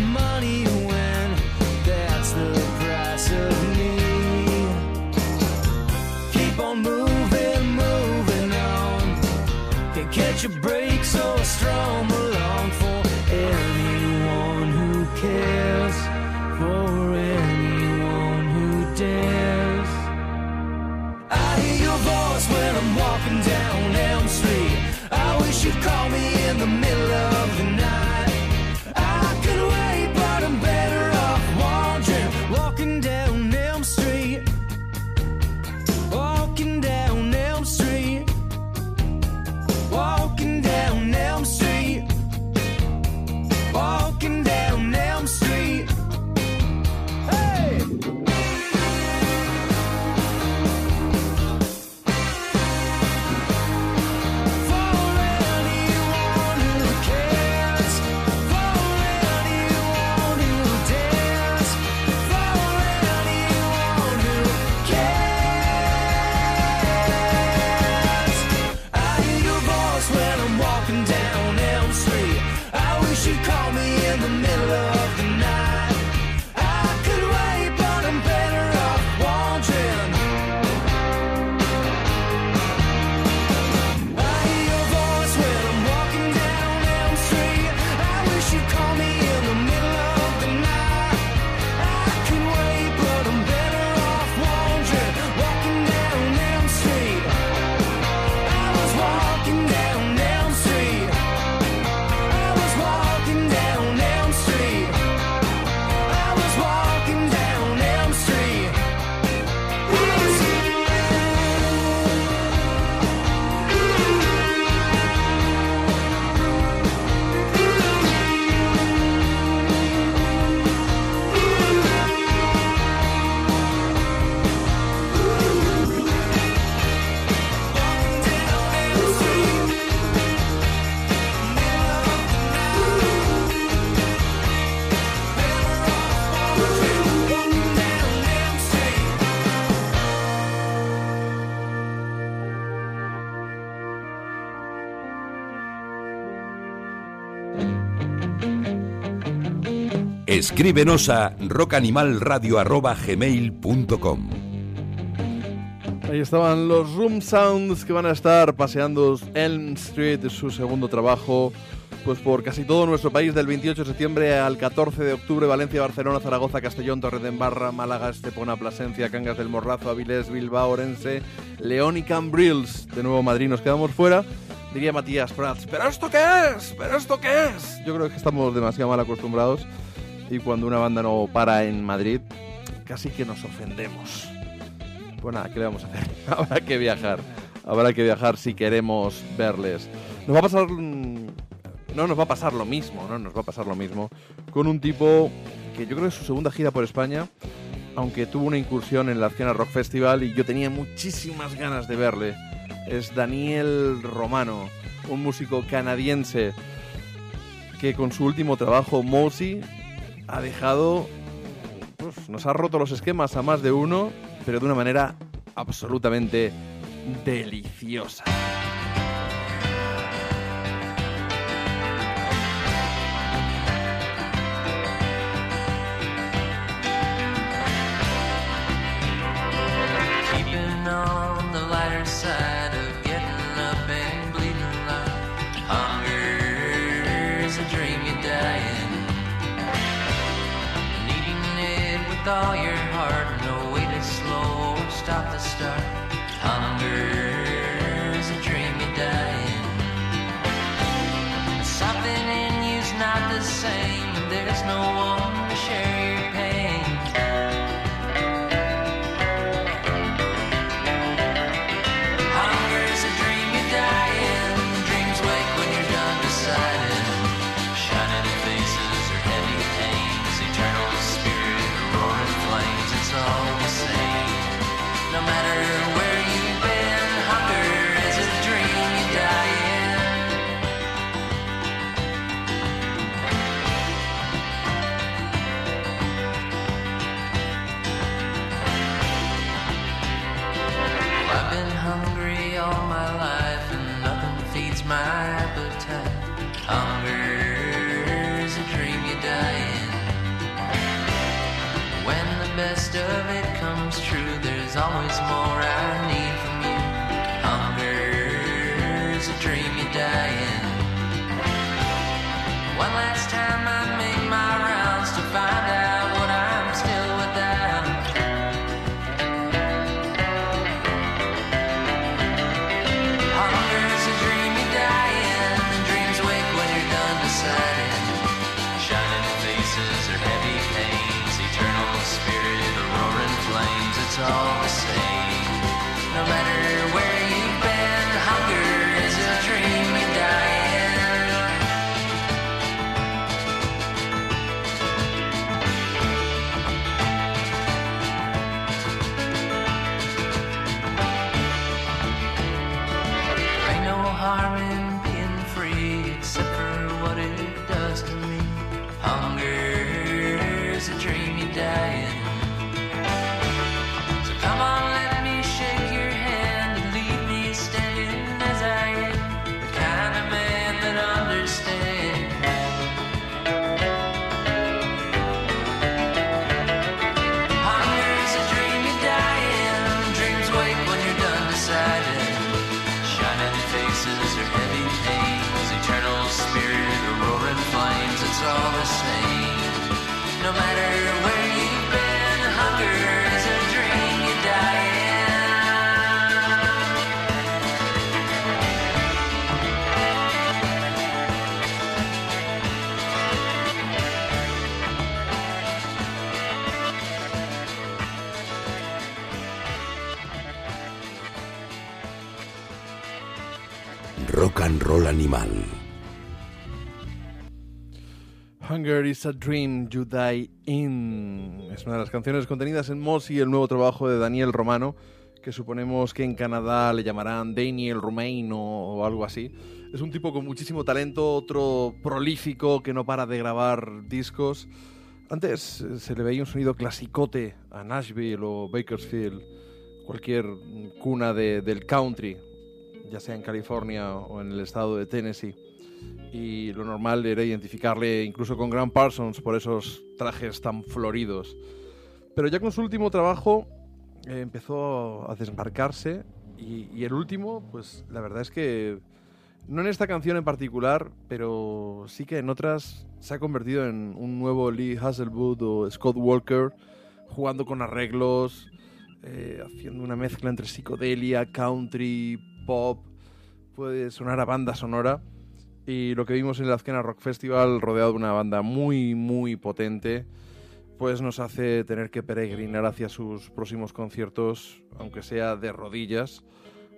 Escríbenos a rockanimalradio.gmail.com Ahí estaban los Room Sounds que van a estar paseando Elm Street, su segundo trabajo, pues por casi todo nuestro país del 28 de septiembre al 14 de octubre, Valencia, Barcelona, Zaragoza, Castellón, Torredembarra, Málaga, Estepona, Plasencia, Cangas del Morrazo, Avilés, Bilbao, Orense, León y Cambrils. De nuevo Madrid nos quedamos fuera. Diría Matías Prats, ¿pero esto qué es? ¿Pero esto qué es? Yo creo que estamos demasiado mal acostumbrados y cuando una banda no para en Madrid, casi que nos ofendemos. Pues nada, ¿qué le vamos a hacer? (laughs) Habrá que viajar. Habrá que viajar si queremos verles. Nos va a pasar... mm, No nos va a pasar lo mismo, no nos va a pasar lo mismo con un tipo que yo creo que es su segunda gira por España, aunque tuvo una incursión en la Arcena Rock Festival y yo tenía muchísimas ganas de verle. Es Daniel Romano, un músico canadiense que con su último trabajo, Mosey, ha dejado pues, nos ha roto los esquemas a más de uno, pero de una manera absolutamente deliciosa. All your heart, no way to slow or stop the start. Hunger is a Dream You Die In. Es una de las canciones contenidas en Mossy, el nuevo trabajo de Daniel Romano, que suponemos que en Canadá le llamarán Daniel Romaino o algo así. Es un tipo con muchísimo talento, otro prolífico que no para de grabar discos. Antes eh, se le veía un sonido clasicote a Nashville o Bakersfield, cualquier cuna de- del country, ya sea en California o en el estado de Tennessee. Y lo normal era identificarle incluso con Grant Parsons por esos trajes tan floridos. Pero ya con su último trabajo eh, empezó a desmarcarse y, y el último, pues la verdad es que no en esta canción en particular, pero sí que en otras se ha convertido en un nuevo Lee Hasselwood o Scott Walker, jugando con arreglos, eh, haciendo una mezcla entre psicodelia, country, pop, puede sonar a banda sonora. Y lo que vimos en el Azkena Rock Festival, rodeado de una banda muy, muy potente, pues nos hace tener que peregrinar hacia sus próximos conciertos, aunque sea de rodillas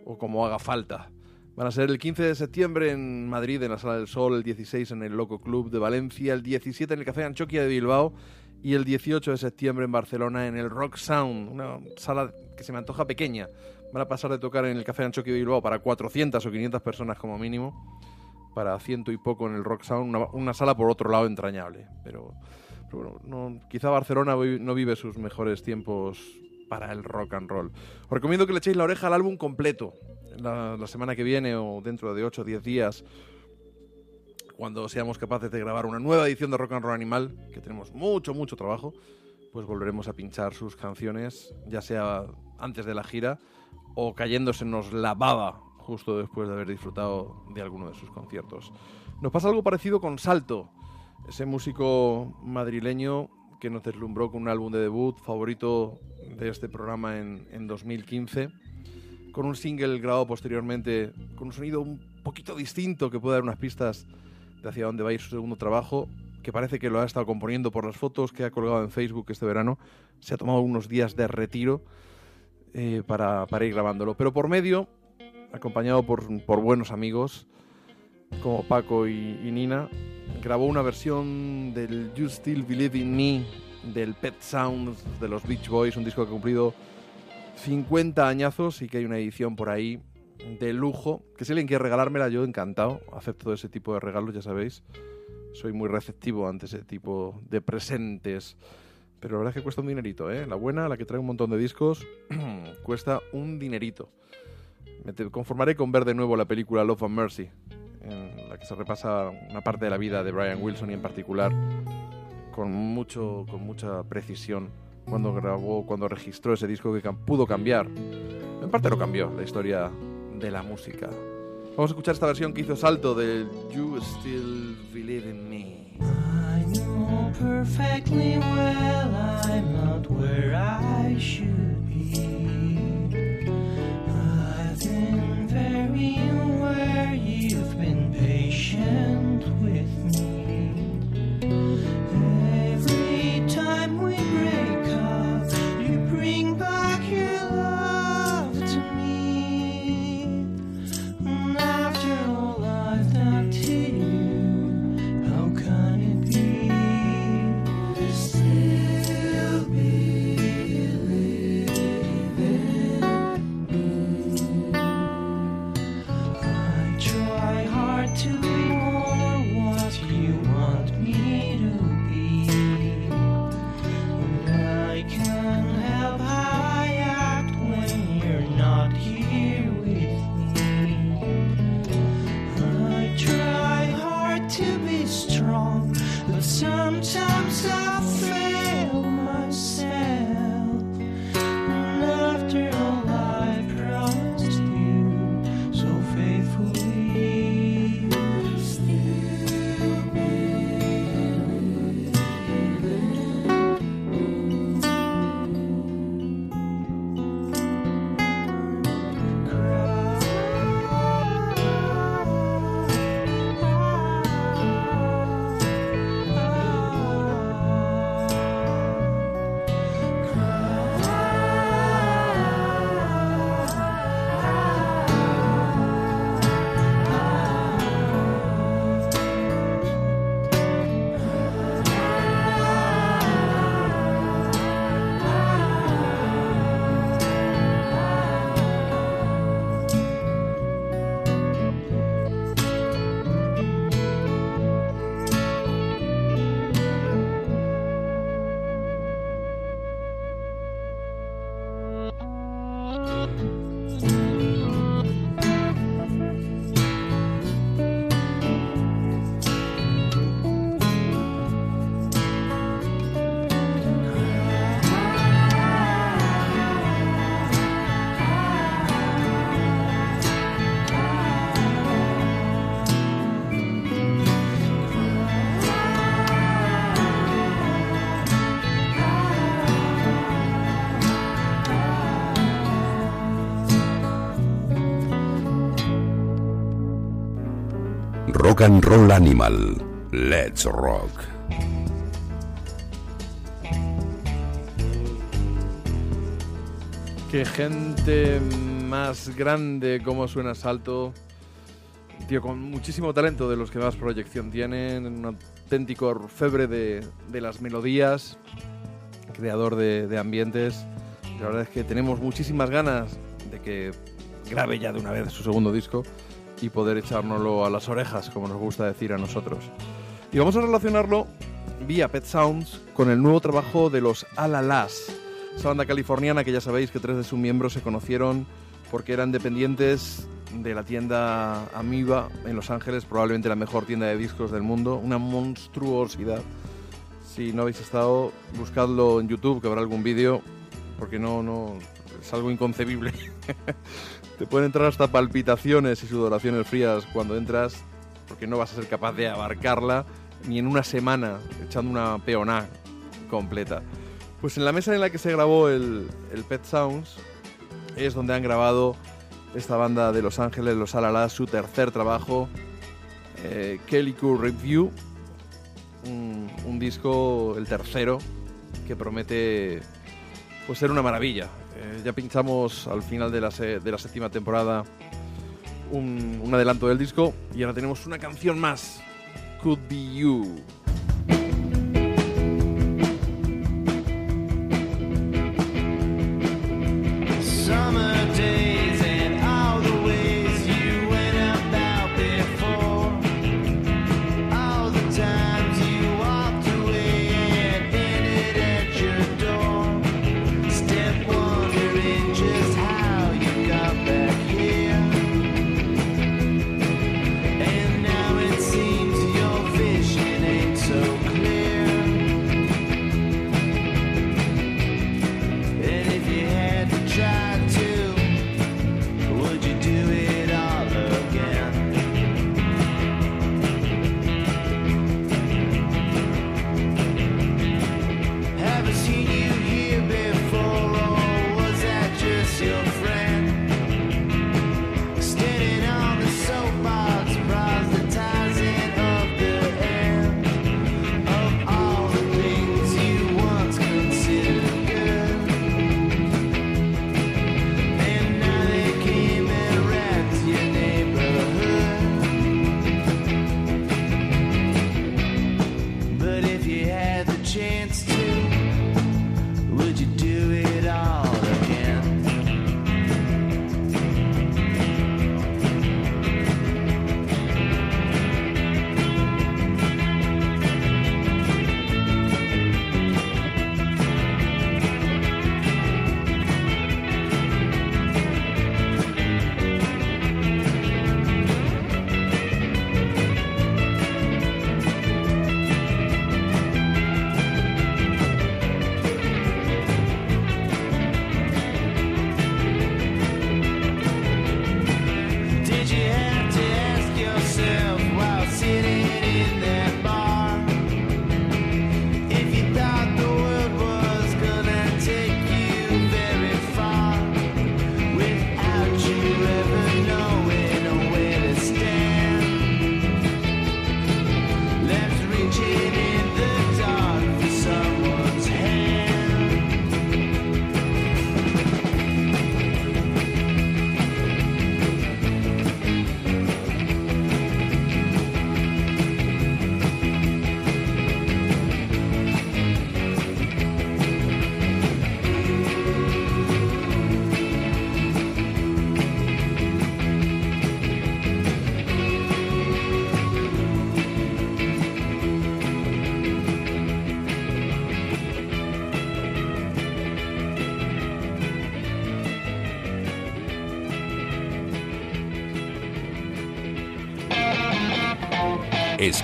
o como haga falta. Van a ser el 15 de septiembre en Madrid, en la Sala del Sol, el 16 en el Loco Club de Valencia, el 17 en el Café Anchoquia de Bilbao y el 18 de septiembre en Barcelona en el Rock Sound, una sala que se me antoja pequeña. Van a pasar de tocar en el Café Anchoquia de Bilbao para 400 o 500 personas como mínimo, para ciento y poco en el Rock Sound, una, sala por otro lado entrañable. Pero, bueno, no- quizá Barcelona no vive sus mejores tiempos para el rock and roll. Os recomiendo que le echéis la oreja al álbum completo la, la semana que viene o dentro de 8 o 10 días cuando seamos capaces de grabar una nueva edición de Rock and Roll Animal, que tenemos mucho, mucho trabajo, pues volveremos a pinchar sus canciones, ya sea antes de la gira o cayéndosenos la baba justo después de haber disfrutado de alguno de sus conciertos. Nos pasa algo parecido con Salto, ese músico madrileño que nos deslumbró con un álbum de debut favorito de este programa en, en 2015, con un single grabado posteriormente con un sonido un poquito distinto que puede dar unas pistas de hacia dónde va a ir su segundo trabajo, que parece que lo ha estado componiendo por las fotos que ha colgado en Facebook este verano. Se ha tomado unos días de retiro eh, para ir grabándolo. Pero por medio, acompañado por, por buenos amigos como Paco y, Nina, grabó una versión del You Still Believe in Me del Pet Sounds de los Beach Boys, un disco que ha cumplido 50 añazos y que hay una edición por ahí de lujo. Que si alguien quiere regalármela, yo encantado. Acepto ese tipo de regalos, ya sabéis. Soy muy receptivo ante ese tipo de presentes. Pero la verdad es que cuesta un dinerito, ¿eh? La buena, la que trae un montón de discos, (clears throat) cuesta un dinerito. Me conformaré con ver de nuevo la película Love and Mercy, en la que se repasa una parte de la vida de Brian Wilson y en particular con, mucho, con mucha precisión cuando grabó, cuando registró ese disco que pudo cambiar. En parte lo cambió la historia de la música. Vamos a escuchar esta versión que hizo Salto del You Still Believe in Me. I know perfectly well I'm not where I should me. Rock and Roll Animal. Let's rock. Qué gente más grande, cómo suena Salto. Tío, con muchísimo talento de los que más proyección tienen, un auténtico orfebre de, de las melodías, creador de, de ambientes. La verdad es que tenemos muchísimas ganas de que grabe ya de una vez su segundo disco y poder echárnoslo a las orejas, como nos gusta decir a nosotros. Y vamos a relacionarlo vía Pet Sounds con el nuevo trabajo de los Alalas, esa banda californiana que ya sabéis que tres de sus miembros se conocieron porque eran dependientes de la tienda Amiba en Los Ángeles, probablemente la mejor tienda de discos del mundo, una monstruosidad. Si no habéis estado, buscadlo en YouTube, que habrá algún vídeo, porque no, no, es algo inconcebible. (laughs) Te pueden entrar hasta palpitaciones y sudoraciones frías cuando entras, porque no vas a ser capaz de abarcarla ni en una semana echando una peoná completa. Pues en la mesa en la que se grabó el, Pet Sounds es donde han grabado esta banda de Los Ángeles, Los Alalas, su tercer trabajo, eh, Cool Review, un, un disco, el tercero, que promete pues ser una maravilla. Eh, ya pinchamos al final de la, de la séptima temporada un, un adelanto del disco y ahora tenemos una canción más, Could Be You. Summer days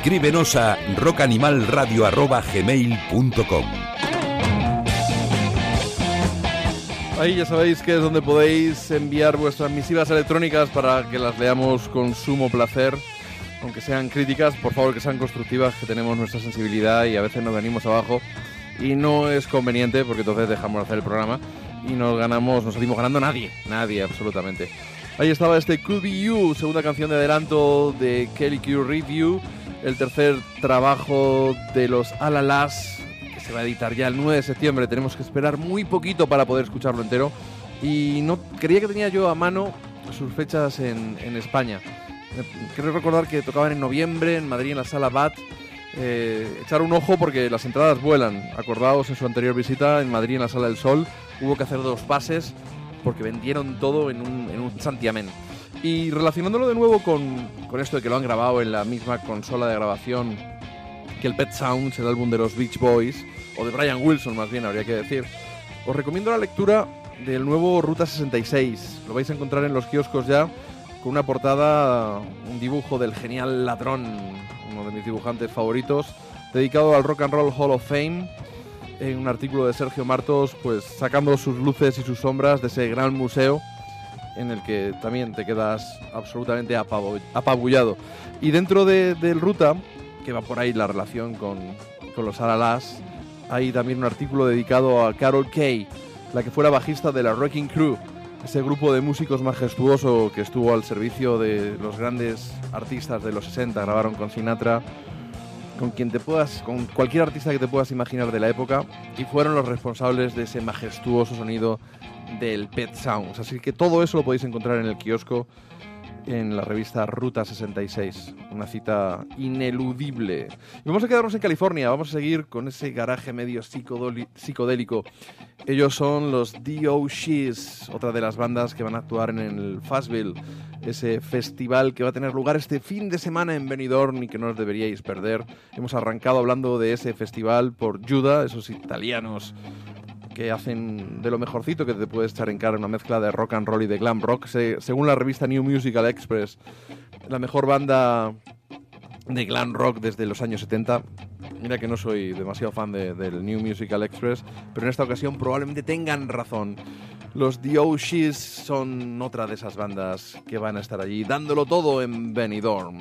Escríbenos a rockanimalradio.gmail.com Ahí ya sabéis que es donde podéis enviar vuestras misivas electrónicas para que las leamos con sumo placer. Aunque sean críticas, por favor que sean constructivas, que tenemos nuestra sensibilidad y a veces nos venimos abajo. Y no es conveniente porque entonces dejamos de hacer el programa y nos ganamos, nos salimos ganando nadie, nadie absolutamente. Ahí estaba este Could Be You, segunda canción de adelanto de Kelly Q Review, el tercer trabajo de los Alalas, que se va a editar ya el 9 de septiembre. Tenemos que esperar muy poquito para poder escucharlo entero. Y no creía que tenía yo a mano sus fechas en, España. Eh, Quiero recordar que tocaban en noviembre en Madrid en la sala BAT. Eh, echar un ojo porque las entradas vuelan. Acordaos en su anterior visita en Madrid en la sala del Sol, hubo que hacer dos pases porque vendieron todo en un, en un santiamén. Y relacionándolo de nuevo con, con esto de que lo han grabado en la misma consola de grabación que el Pet Sounds, el álbum de los Beach Boys, o de Brian Wilson más bien, habría que decir, os recomiendo la lectura del nuevo Ruta 66. Lo vais a encontrar en los kioscos ya, con una portada, un dibujo del genial ladrón, uno de mis dibujantes favoritos, dedicado al Rock and Roll Hall of Fame, en un artículo de Sergio Martos, pues sacando sus luces y sus sombras de ese gran museo en el que también te quedas absolutamente apabullado. Y dentro de- del Ruta, que va por ahí la relación con, con los Aralas, hay también un artículo dedicado a Carol Kay, la que fuera bajista de la Wrecking Crew, ese grupo de músicos majestuoso que estuvo al servicio de los grandes artistas de los 60, grabaron con Sinatra, con quien te puedas, con cualquier artista que te puedas imaginar de la época, y fueron los responsables de ese majestuoso sonido del Pet Sounds. Así que todo eso lo podéis encontrar en el kiosco en la revista Ruta 66, una cita ineludible. Vamos a quedarnos en California, vamos a seguir con ese garaje medio psicodélico. Ellos son los D.O.Gs, otra de las bandas que van a actuar en el Fastville, ese festival que va a tener lugar este fin de semana en Benidorm y que no os deberíais perder. Hemos arrancado hablando de ese festival por Juda, esos italianos que hacen de lo mejorcito que te puedes echar en cara una mezcla de rock and roll y de glam rock. Se- según la revista New Musical Express, la mejor banda de glam rock desde los años 70. Mira que no soy demasiado fan de- del New Musical Express, pero en esta ocasión probablemente tengan razón. Los The Oshis son otra de esas bandas que van a estar allí dándolo todo en Benidorm.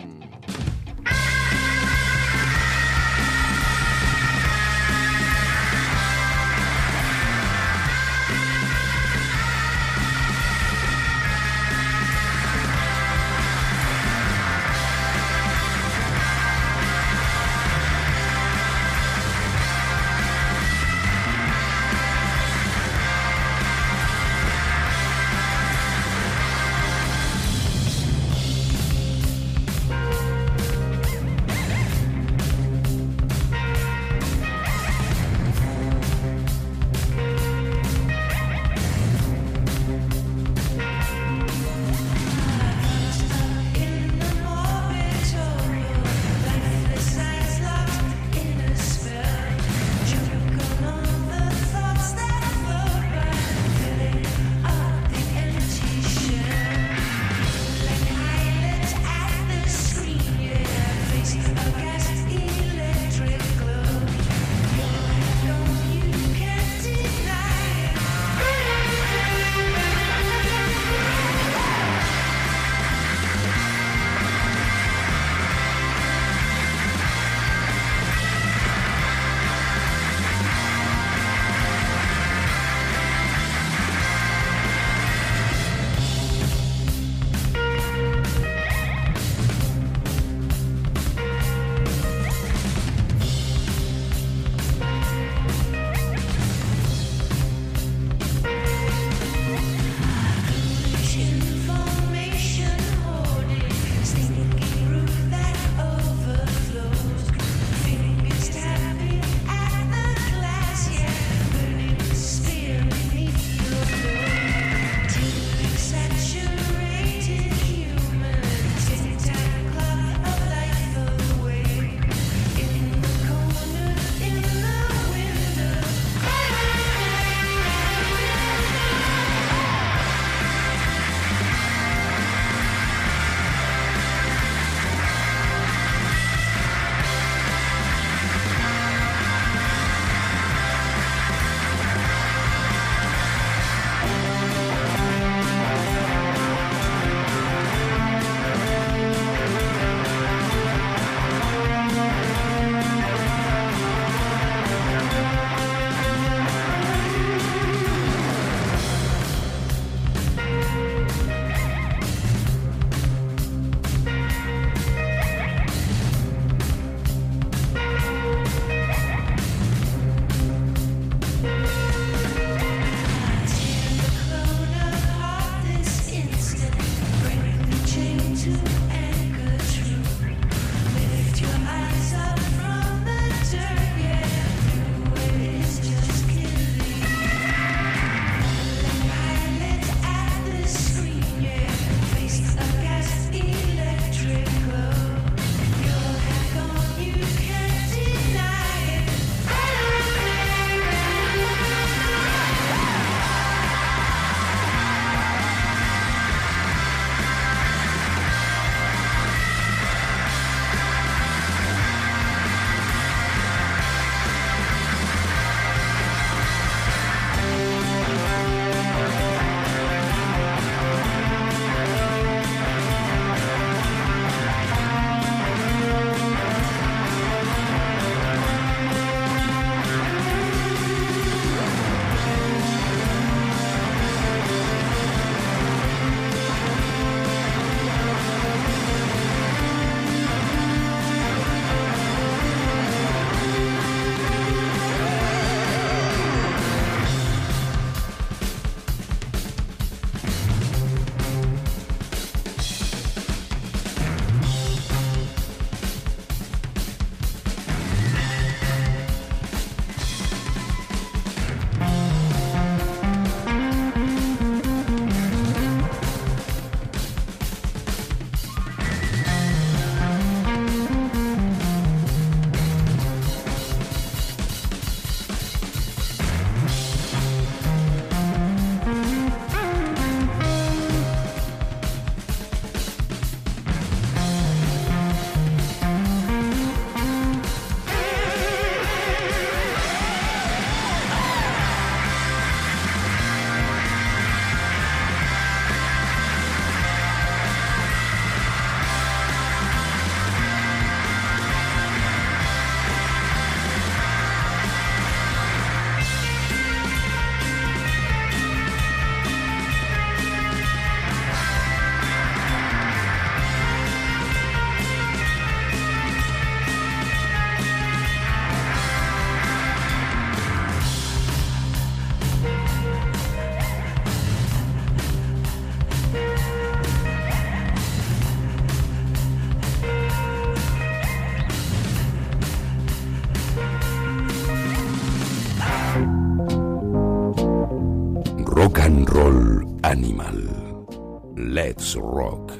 Rock.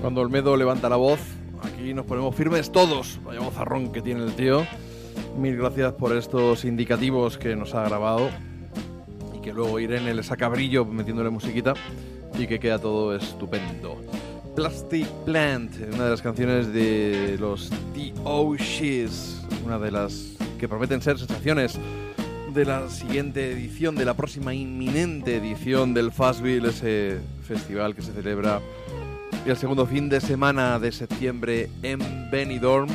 Cuando Olmedo levanta la voz, aquí nos ponemos firmes todos. Vaya vozarrón que tiene el tío. Mil gracias por estos indicativos que nos ha grabado y que luego Irene le saca brillo metiéndole musiquita y que queda todo estupendo. Plastic Plant, una de las canciones de los The Oshis, una de las que prometen ser sensaciones de la siguiente edición, de la próxima inminente edición del Fastville, ese festival que se celebra el segundo fin de semana de septiembre en Benidorm,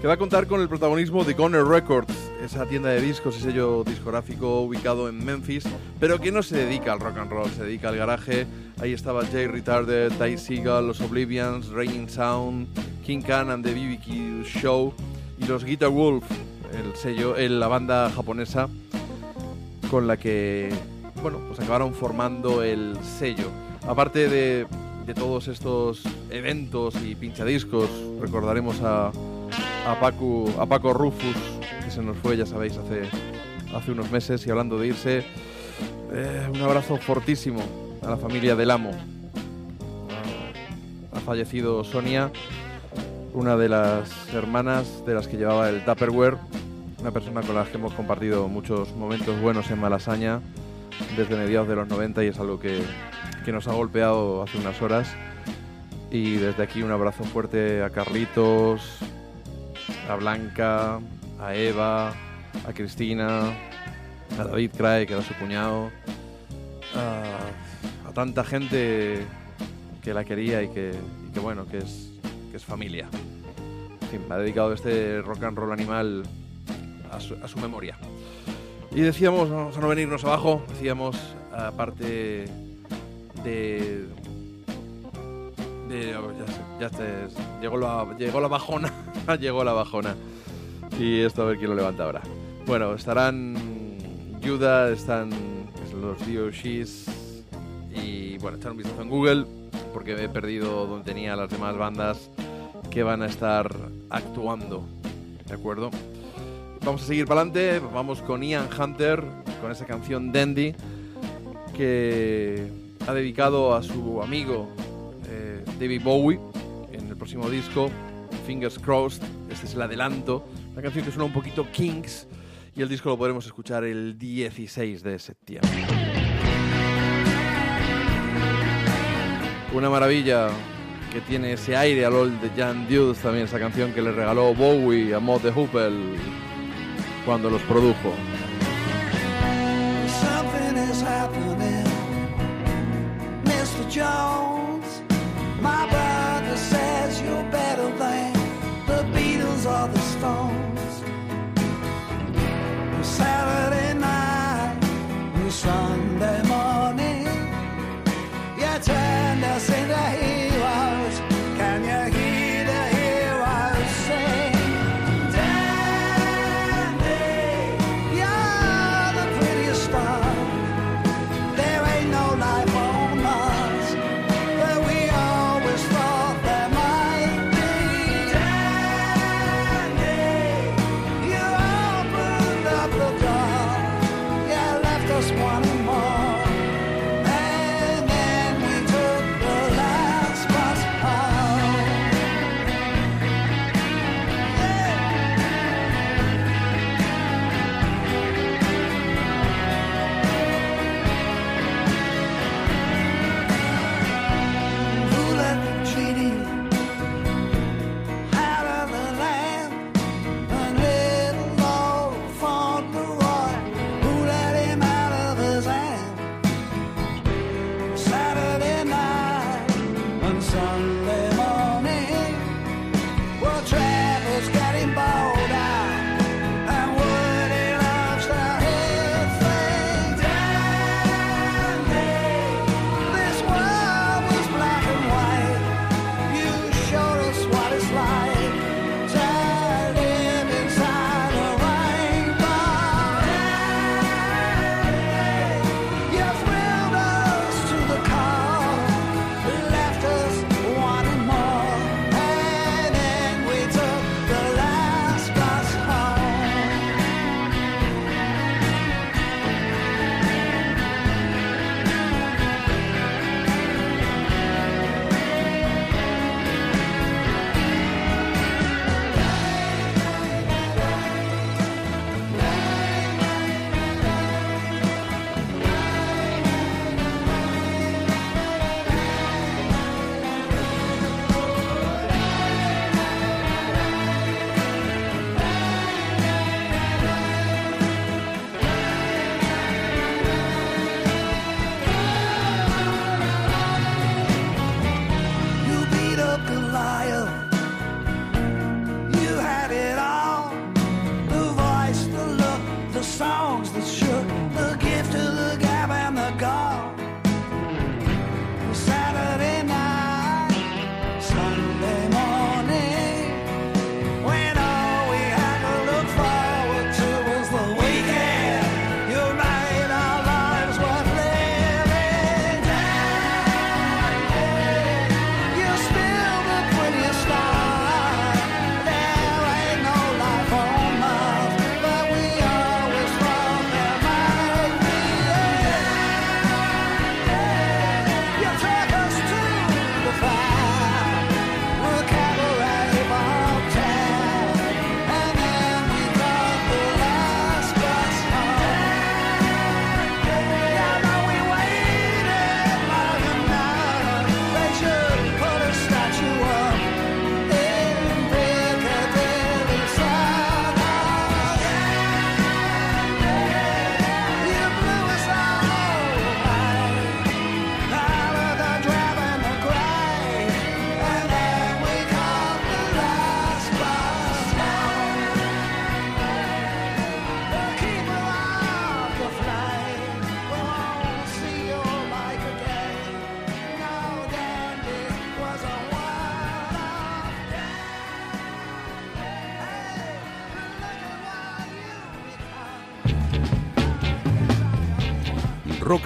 que va a contar con el protagonismo de Goner Records, esa tienda de discos y sello discográfico ubicado en Memphis, pero que no se dedica al rock and roll, se dedica al garaje. Ahí estaba Jay Retarded, Ty Seagal, Los Oblivions, Raining Sound, King Khan and the BBQ Show y los Guitar Wolf, el sello, el- la banda japonesa con la que bueno, pues acabaron formando el sello. Aparte de, de todos estos eventos y pinchadiscos, recordaremos a, a, Paco, a Paco Rufus, que se nos fue, ya sabéis, hace, hace unos meses. Y hablando de irse, eh, un abrazo fortísimo a la familia del amo. Ha fallecido Sonia, una de las hermanas de las que llevaba el Tupperware, una persona con la que hemos compartido muchos momentos buenos en Malasaña desde mediados de los 90 y es algo que, que nos ha golpeado hace unas horas. Y desde aquí un abrazo fuerte a Carlitos, a Blanca, a Eva, a Cristina, a David Craig, que era su cuñado, a, a tanta gente que la quería y que, y que bueno, que es, que es familia. En fin, me ha dedicado este rock and roll animal a su, memoria. Y decíamos, vamos a no venirnos abajo, decíamos, aparte de... de ya sé, llegó, la, bajona, (laughs) llegó la bajona. Y esto a ver quién lo levanta ahora. Bueno, estarán Yuda, están los DOCs y bueno, echar un vistazo en Google porque he perdido donde tenía las demás bandas que van a estar actuando. ¿De acuerdo? Vamos a seguir para adelante, vamos con Ian Hunter, con esa canción Dandy, que ha dedicado a su amigo eh, David Bowie en el próximo disco, Fingers Crossed, este es el adelanto, una canción que suena un poquito Kings y el disco lo podremos escuchar el 16 de septiembre. Una maravilla que tiene ese aire al old de Jan Dudes, también esa canción que le regaló Bowie a Mod de Hoople cuando los produjo. Something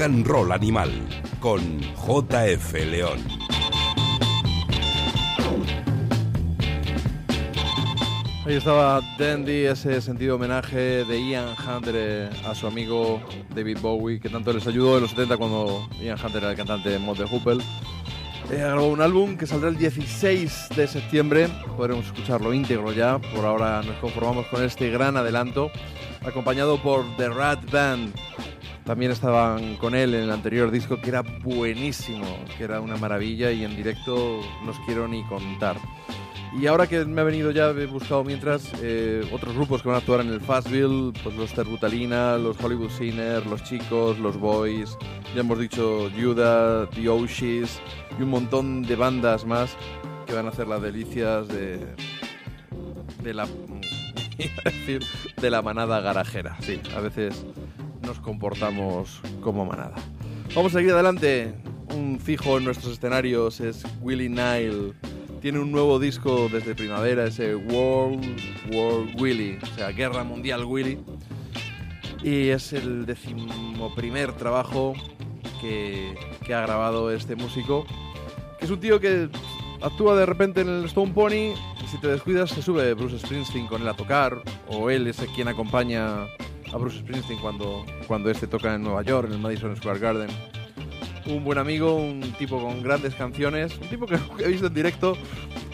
rock and roll animal con JF León. Ahí estaba Dandy, ese sentido homenaje de Ian Hunter eh, a su amigo David Bowie, que tanto les ayudó en los 70 cuando Ian Hunter era el cantante de Mod de Hoople. Eh, grabó un álbum que saldrá el 16 de septiembre, podremos escucharlo íntegro ya, por ahora nos conformamos con este gran adelanto, acompañado por The Rat Band. También estaban con él en el anterior disco que era buenísimo, que era una maravilla y en directo no os quiero ni contar. Y ahora que me ha venido ya, he buscado mientras eh, otros grupos que van a actuar en el Fastville, pues los Terbutalina, los Hollywood Sinners, los Chicos, los Boys, ya hemos dicho Judah, The Oshis y un montón de bandas más que van a hacer las delicias de, de la (laughs) de la manada garajera. Sí, a veces nos comportamos como manada. Vamos a seguir adelante. Un fijo en nuestros escenarios es Willie Nile. Tiene un nuevo disco desde primavera, ese World War Willie, o sea, Guerra Mundial Willie. Y es el decimoprimer trabajo que, que ha grabado este músico, que es un tío que actúa de repente en el Stone Pony y si te descuidas se sube Bruce Springsteen con él a tocar, o él es quien acompaña a Bruce Springsteen cuando, cuando este toca en Nueva York, en el Madison Square Garden un buen amigo, un tipo con grandes canciones, un tipo que (laughs) he visto en directo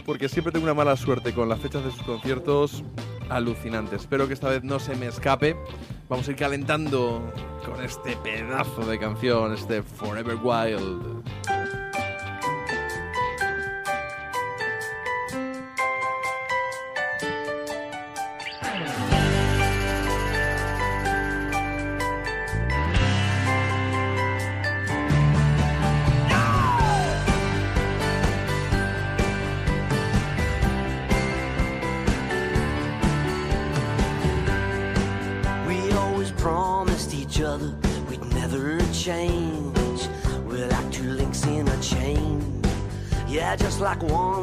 porque siempre tengo una mala suerte con las fechas de sus conciertos alucinantes. Espero que esta vez no se me escape. Vamos a ir calentando con este pedazo de canción, este Forever Wild. Like one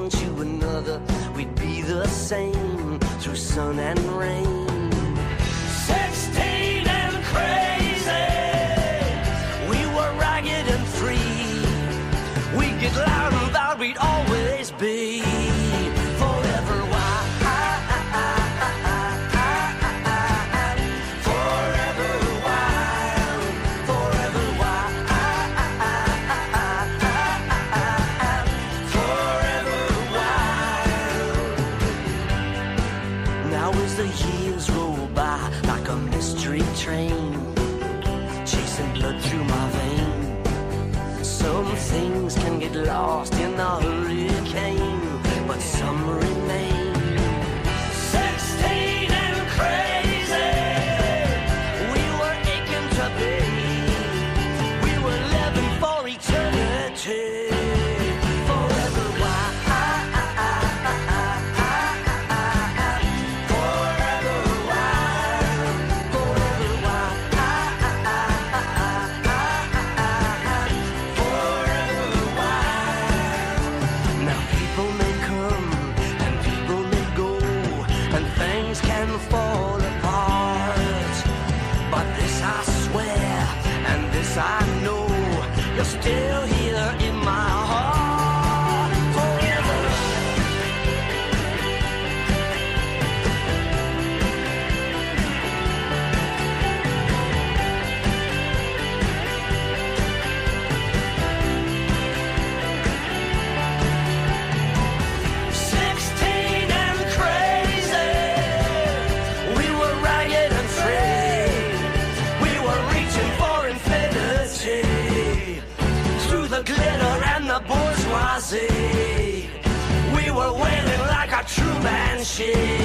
shit.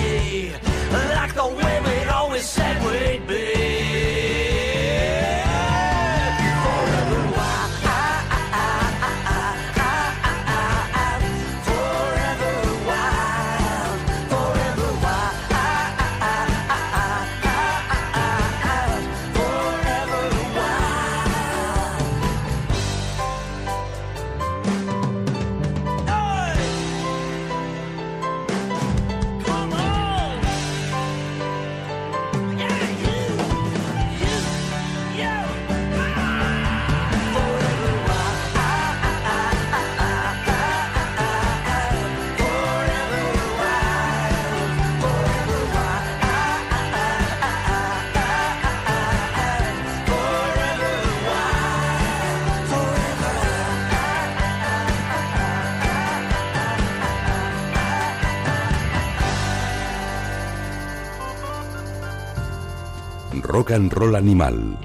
Rock and animal.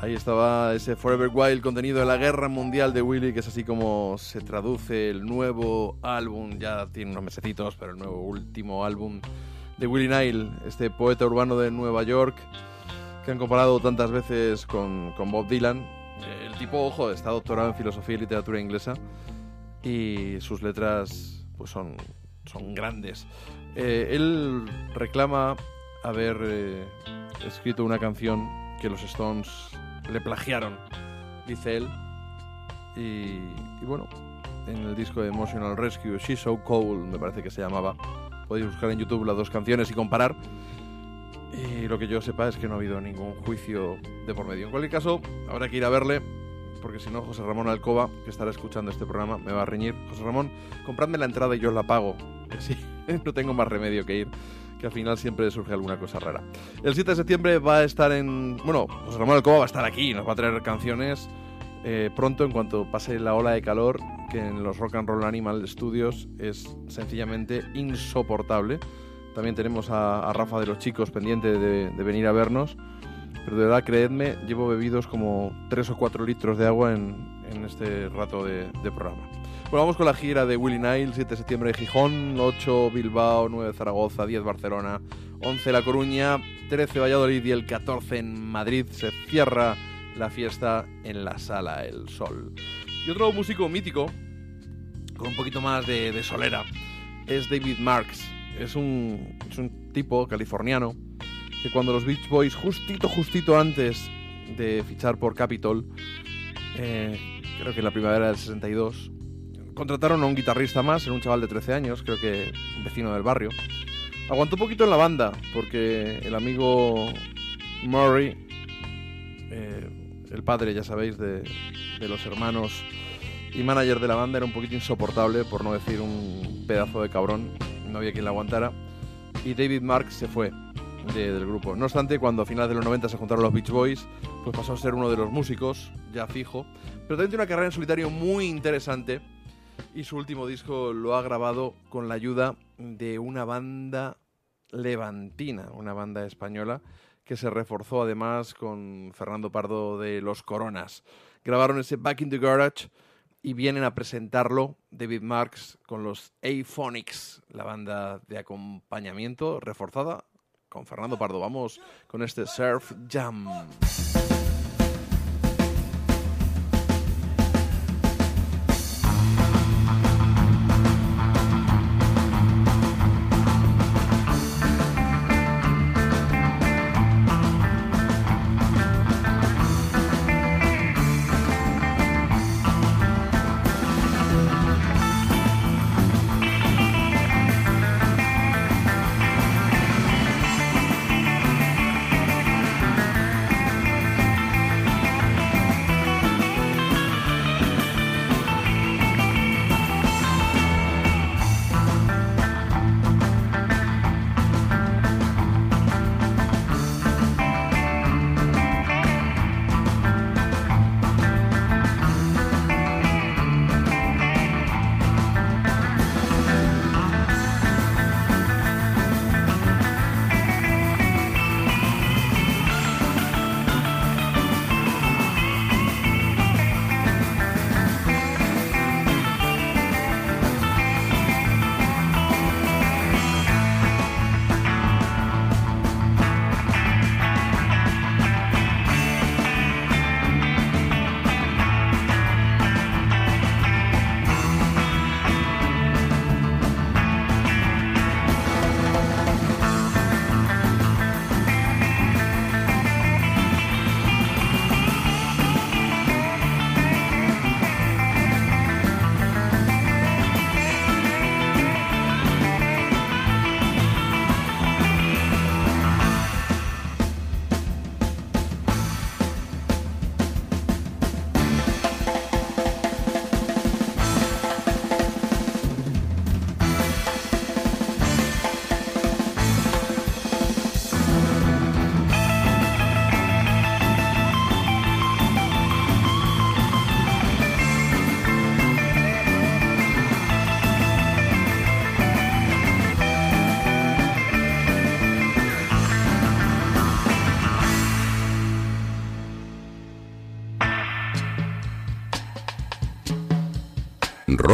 Ahí estaba ese Forever Wild contenido de la Guerra Mundial de Willy, que es así como se traduce el nuevo álbum, ya tiene unos mesecitos, pero el nuevo último álbum de Willie Nile, este poeta urbano de Nueva York, que han comparado tantas veces con, con Bob Dylan. El tipo, ojo, está doctorado en filosofía y literatura inglesa y sus letras pues son, son grandes. Eh, él reclama haber eh, escrito una canción que los Stones le plagiaron, dice él. Y, bueno, en el disco de Emotional Rescue, She's So Cold, me parece que se llamaba. Podéis buscar en YouTube las dos canciones y comparar. Y lo que yo sepa es que no ha habido ningún juicio de por medio. En cualquier caso, habrá que ir a verle, porque si no, José Ramón Alcoba, que estará escuchando este programa, me va a reñir. José Ramón, compradme la entrada y yo la pago. (laughs) Sí, no tengo más remedio que ir, que al final siempre surge alguna cosa rara. El 7 de septiembre va a estar en... Bueno, José Ramón Alcoba va a estar aquí, nos va a traer canciones eh, pronto en cuanto pase la ola de calor que en los Rock and Roll Animal Studios es sencillamente insoportable. También tenemos a, Rafa de los Chicos pendiente de, de venir a vernos. Pero de verdad, creedme, llevo bebidos como 3 o 4 litros de agua en, en este rato de, de programa. Bueno, vamos con la gira de Willy Nile, 7 de septiembre de Gijón, 8 Bilbao, 9 Zaragoza, 10 Barcelona, 11 La Coruña, 13 Valladolid y el 14 en Madrid. Se cierra la fiesta en la Sala El Sol. Y otro músico mítico, con un poquito más de, de solera, es David Marks. Es un, es un tipo californiano que cuando los Beach Boys, justito, justito antes de fichar por Capitol, eh, creo que en la primavera del 62, contrataron a un guitarrista más, era un chaval de 13 años, creo que vecino del barrio. Aguantó un poquito en la banda, porque el amigo Murray, eh, el padre, ya sabéis, de, de los hermanos y manager de la banda, era un poquito insoportable, por no decir un pedazo de cabrón, no había quien la aguantara. Y David Marks se fue de- del grupo. No obstante, cuando a finales de los 90 se juntaron los Beach Boys, pues pasó a ser uno de los músicos, ya fijo. Pero también tiene una carrera en solitario muy interesante. Y su último disco lo ha grabado con la ayuda de una banda levantina, una banda española, que se reforzó además con Fernando Pardo de Los Coronas. Grabaron ese Back in the Garage y vienen a presentarlo David Marks con los A-Phonics, la banda de acompañamiento reforzada con Fernando Pardo. Vamos con este Surf Jam.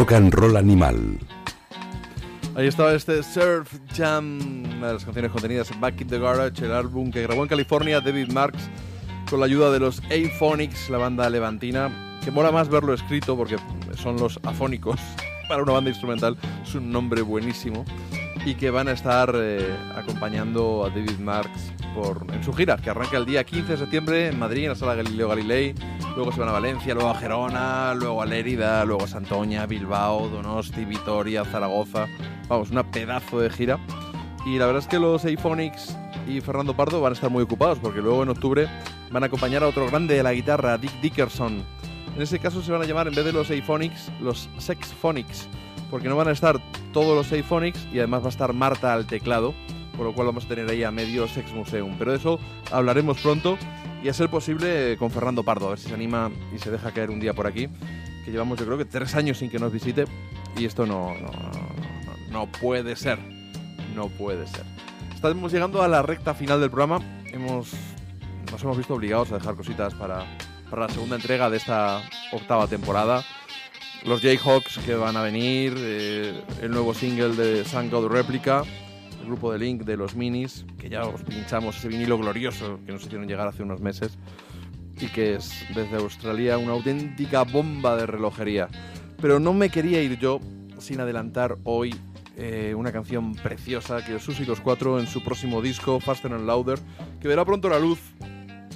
Rock and Roll Animal. Ahí estaba este Surf Jam, una de las canciones contenidas en Back in the Garage, el álbum que grabó en California David Marks con la ayuda de los A-Phonics, la banda levantina, que mola más verlo escrito porque son los afónicos (laughs) para una banda instrumental, es un nombre buenísimo y que van a estar eh, acompañando a David Marks por, en su gira, que arranca el día 15 de septiembre en Madrid, en la sala Galileo Galilei, luego se van a Valencia, luego a Gerona, luego a Lérida, luego a Santoña, Bilbao, Donosti, Vitoria, Zaragoza, vamos, una pedazo de gira. Y la verdad es que los Eiphonics y Fernando Pardo van a estar muy ocupados porque luego en octubre van a acompañar a otro grande de la guitarra, Dick Dickerson. En ese caso se van a llamar, en vez de los Eiphonics, los Sexphonics, porque no van a estar todos los Eiphonics y además va a estar Marta al teclado, por lo cual vamos a tener ahí a medio Sex Museum. Pero de eso hablaremos pronto y a ser posible con Fernando Pardo, a ver si se anima y se deja caer un día por aquí, que llevamos yo creo que tres años sin que nos visite y esto no, no, no, no puede ser, no puede ser. Estamos llegando a la recta final del programa, hemos, nos hemos visto obligados a dejar cositas para, para la segunda entrega de esta octava temporada. Los Jayhawks que van a venir, eh, el nuevo single de Sun God Replica, el grupo de Link de los Minis, que ya os pinchamos ese vinilo glorioso que nos hicieron llegar hace unos meses y que es desde Australia una auténtica bomba de relojería. Pero no me quería ir yo sin adelantar hoy eh, una canción preciosa que Susi los Cuatro en su próximo disco, Faster and Louder, que verá pronto la luz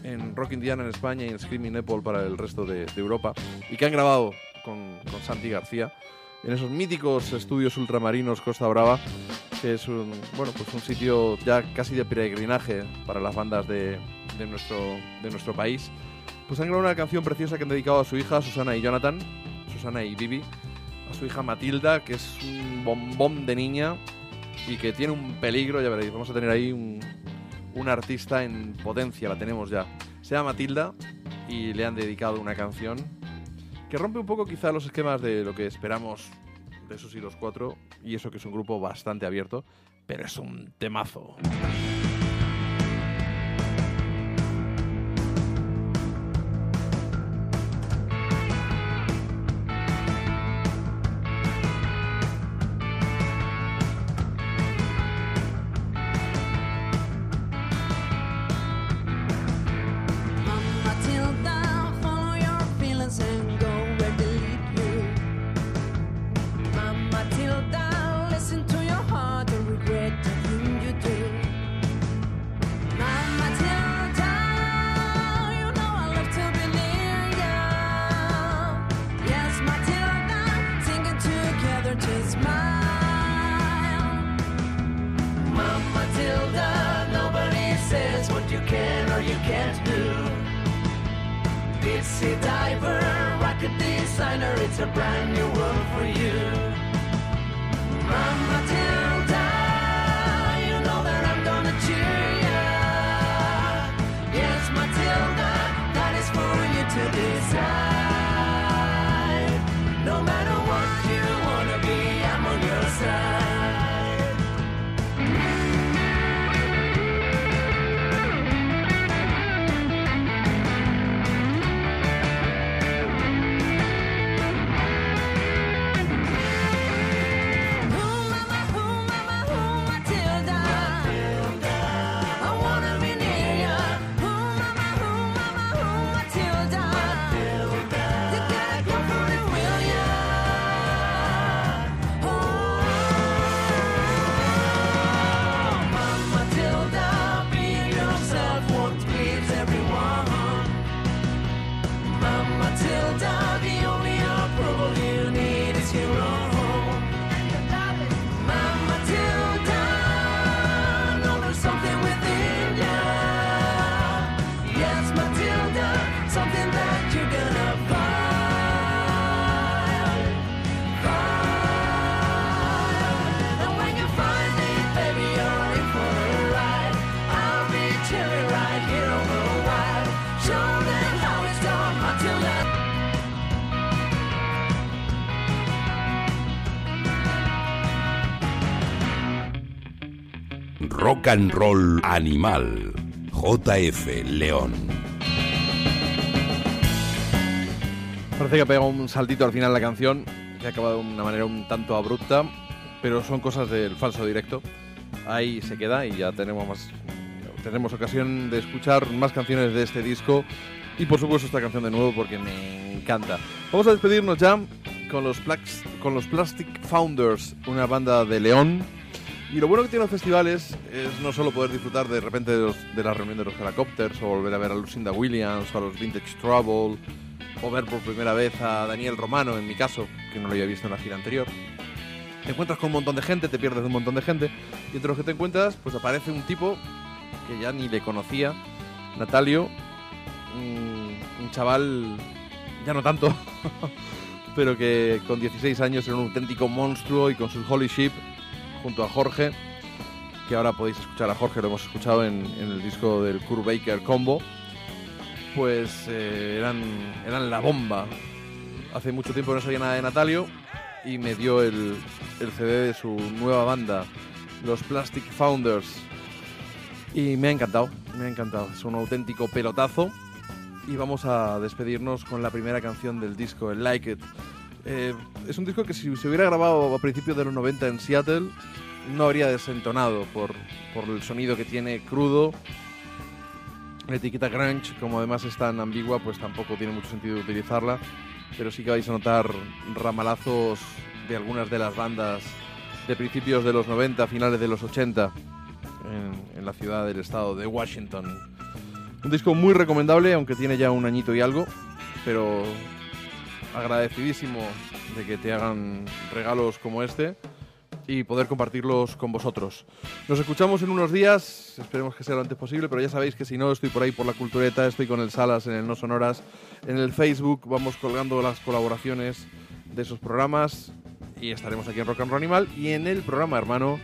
en Rock Indiana en España y en Screaming Apple para el resto de, de Europa y que han grabado con, con Santi García en esos míticos estudios ultramarinos Costa Brava, que es un, bueno, pues un sitio ya casi de peregrinaje para las bandas de, de nuestro, de nuestro país. Pues han grabado una canción preciosa que han dedicado a su hija Susana y Jonathan, Susana y Vivi, a su hija Matilda, que es un bombón de niña y que tiene un peligro, ya veréis, vamos a tener ahí un, un artista en potencia, la tenemos ya. Se llama Matilda y le han dedicado una canción que rompe un poco quizá los esquemas de lo que esperamos de esos y los cuatro, y eso que es un grupo bastante abierto, pero es un temazo. Rock and Roll Animal. JF León. Parece que ha pegado un saltito al final la canción que ha acabado de una manera un tanto abrupta, pero son cosas del falso directo. Ahí se queda y ya tenemos más tenemos ocasión de escuchar más canciones de este disco y por supuesto esta canción de nuevo porque me encanta. Vamos a despedirnos ya con los, con los Plastic Founders, una banda de León. Y lo bueno que tienen los festivales es no solo poder disfrutar de repente de, los- de la reunión de los Helicopters o volver a ver a Lucinda Williams o a los Vintage Trouble o ver por primera vez a Daniel Romano, en mi caso, que no lo había visto en la gira anterior. Te encuentras con un montón de gente, te pierdes de un montón de gente y entre los que te encuentras pues aparece un tipo que ya ni le conocía, Natalio, un, un chaval, ya no tanto, (laughs) pero que con 16 años era un auténtico monstruo y con sus Holy Sheep junto a Jorge, que ahora podéis escuchar a Jorge, lo hemos escuchado en, el disco del Kurt Baker Combo, pues eh, eran, eran la bomba. Hace mucho tiempo no sabía nada de Natalio y me dio el, el CD de su nueva banda, los Plastic Founders. Y me ha encantado, me ha encantado. Es un auténtico pelotazo. Y vamos a despedirnos con la primera canción del disco, el Like It. Eh, es un disco que si se hubiera grabado a principios de los 90 en Seattle, no habría desentonado por, por el sonido que tiene crudo. La etiqueta grunge, como además es tan ambigua, pues tampoco tiene mucho sentido utilizarla. Pero sí que vais a notar ramalazos de algunas de las bandas de principios de los 90, finales de los 80 en, en la ciudad del estado de Washington. Un disco muy recomendable, aunque tiene ya un añito y algo, pero agradecidísimo de que te hagan regalos como este y poder compartirlos con vosotros. Nos escuchamos en unos días, esperemos que sea lo antes posible, pero ya sabéis que si no, estoy por ahí por la cultureta, estoy con el Salas en el No Sonoras, en el Facebook vamos colgando las colaboraciones de esos programas y estaremos aquí en Rock and Roll Animal y en el programa hermano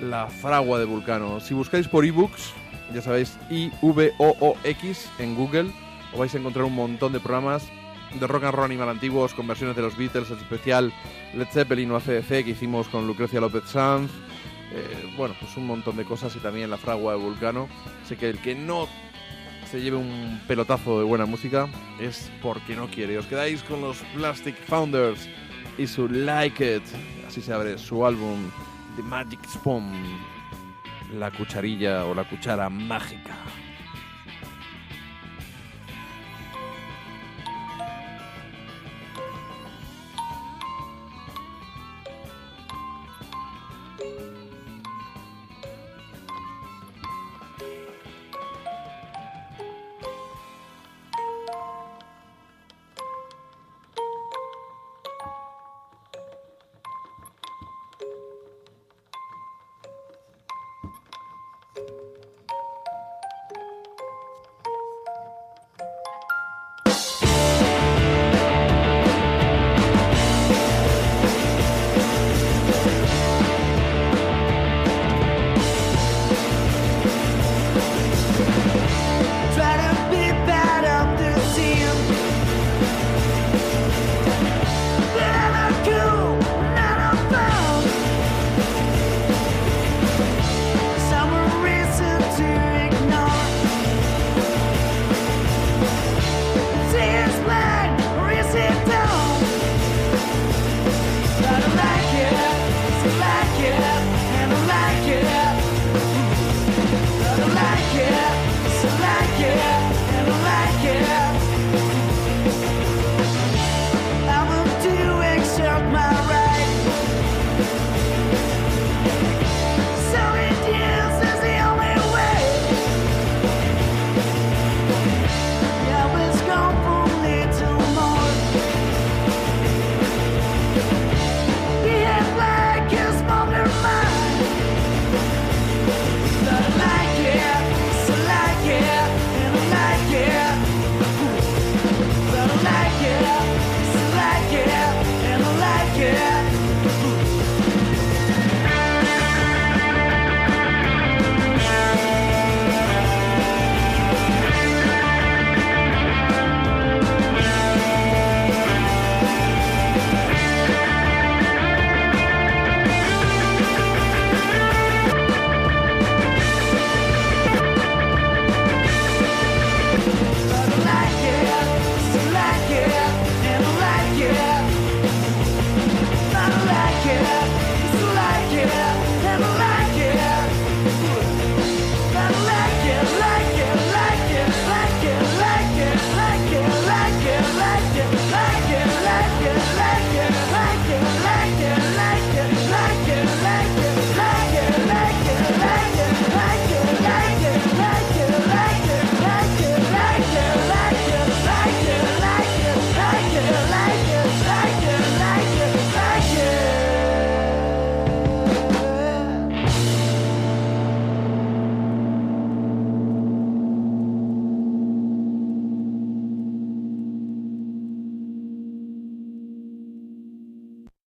La Fragua de Vulcano. Si buscáis por ebooks, ya sabéis, I-V-O-O-X en Google, os vais a encontrar un montón de programas de rock and roll animal antiguos con versiones de los Beatles, el especial Led Zeppelin o ACDC que hicimos con Lucrecia López Sanz. Eh, bueno, pues un montón de cosas y también la fragua de Vulcano. Así que el que no se lleve un pelotazo de buena música es porque no quiere. Os quedáis con los Plastic Founders y su Like It. Así se abre su álbum The Magic Spoon. La cucharilla o la cuchara mágica.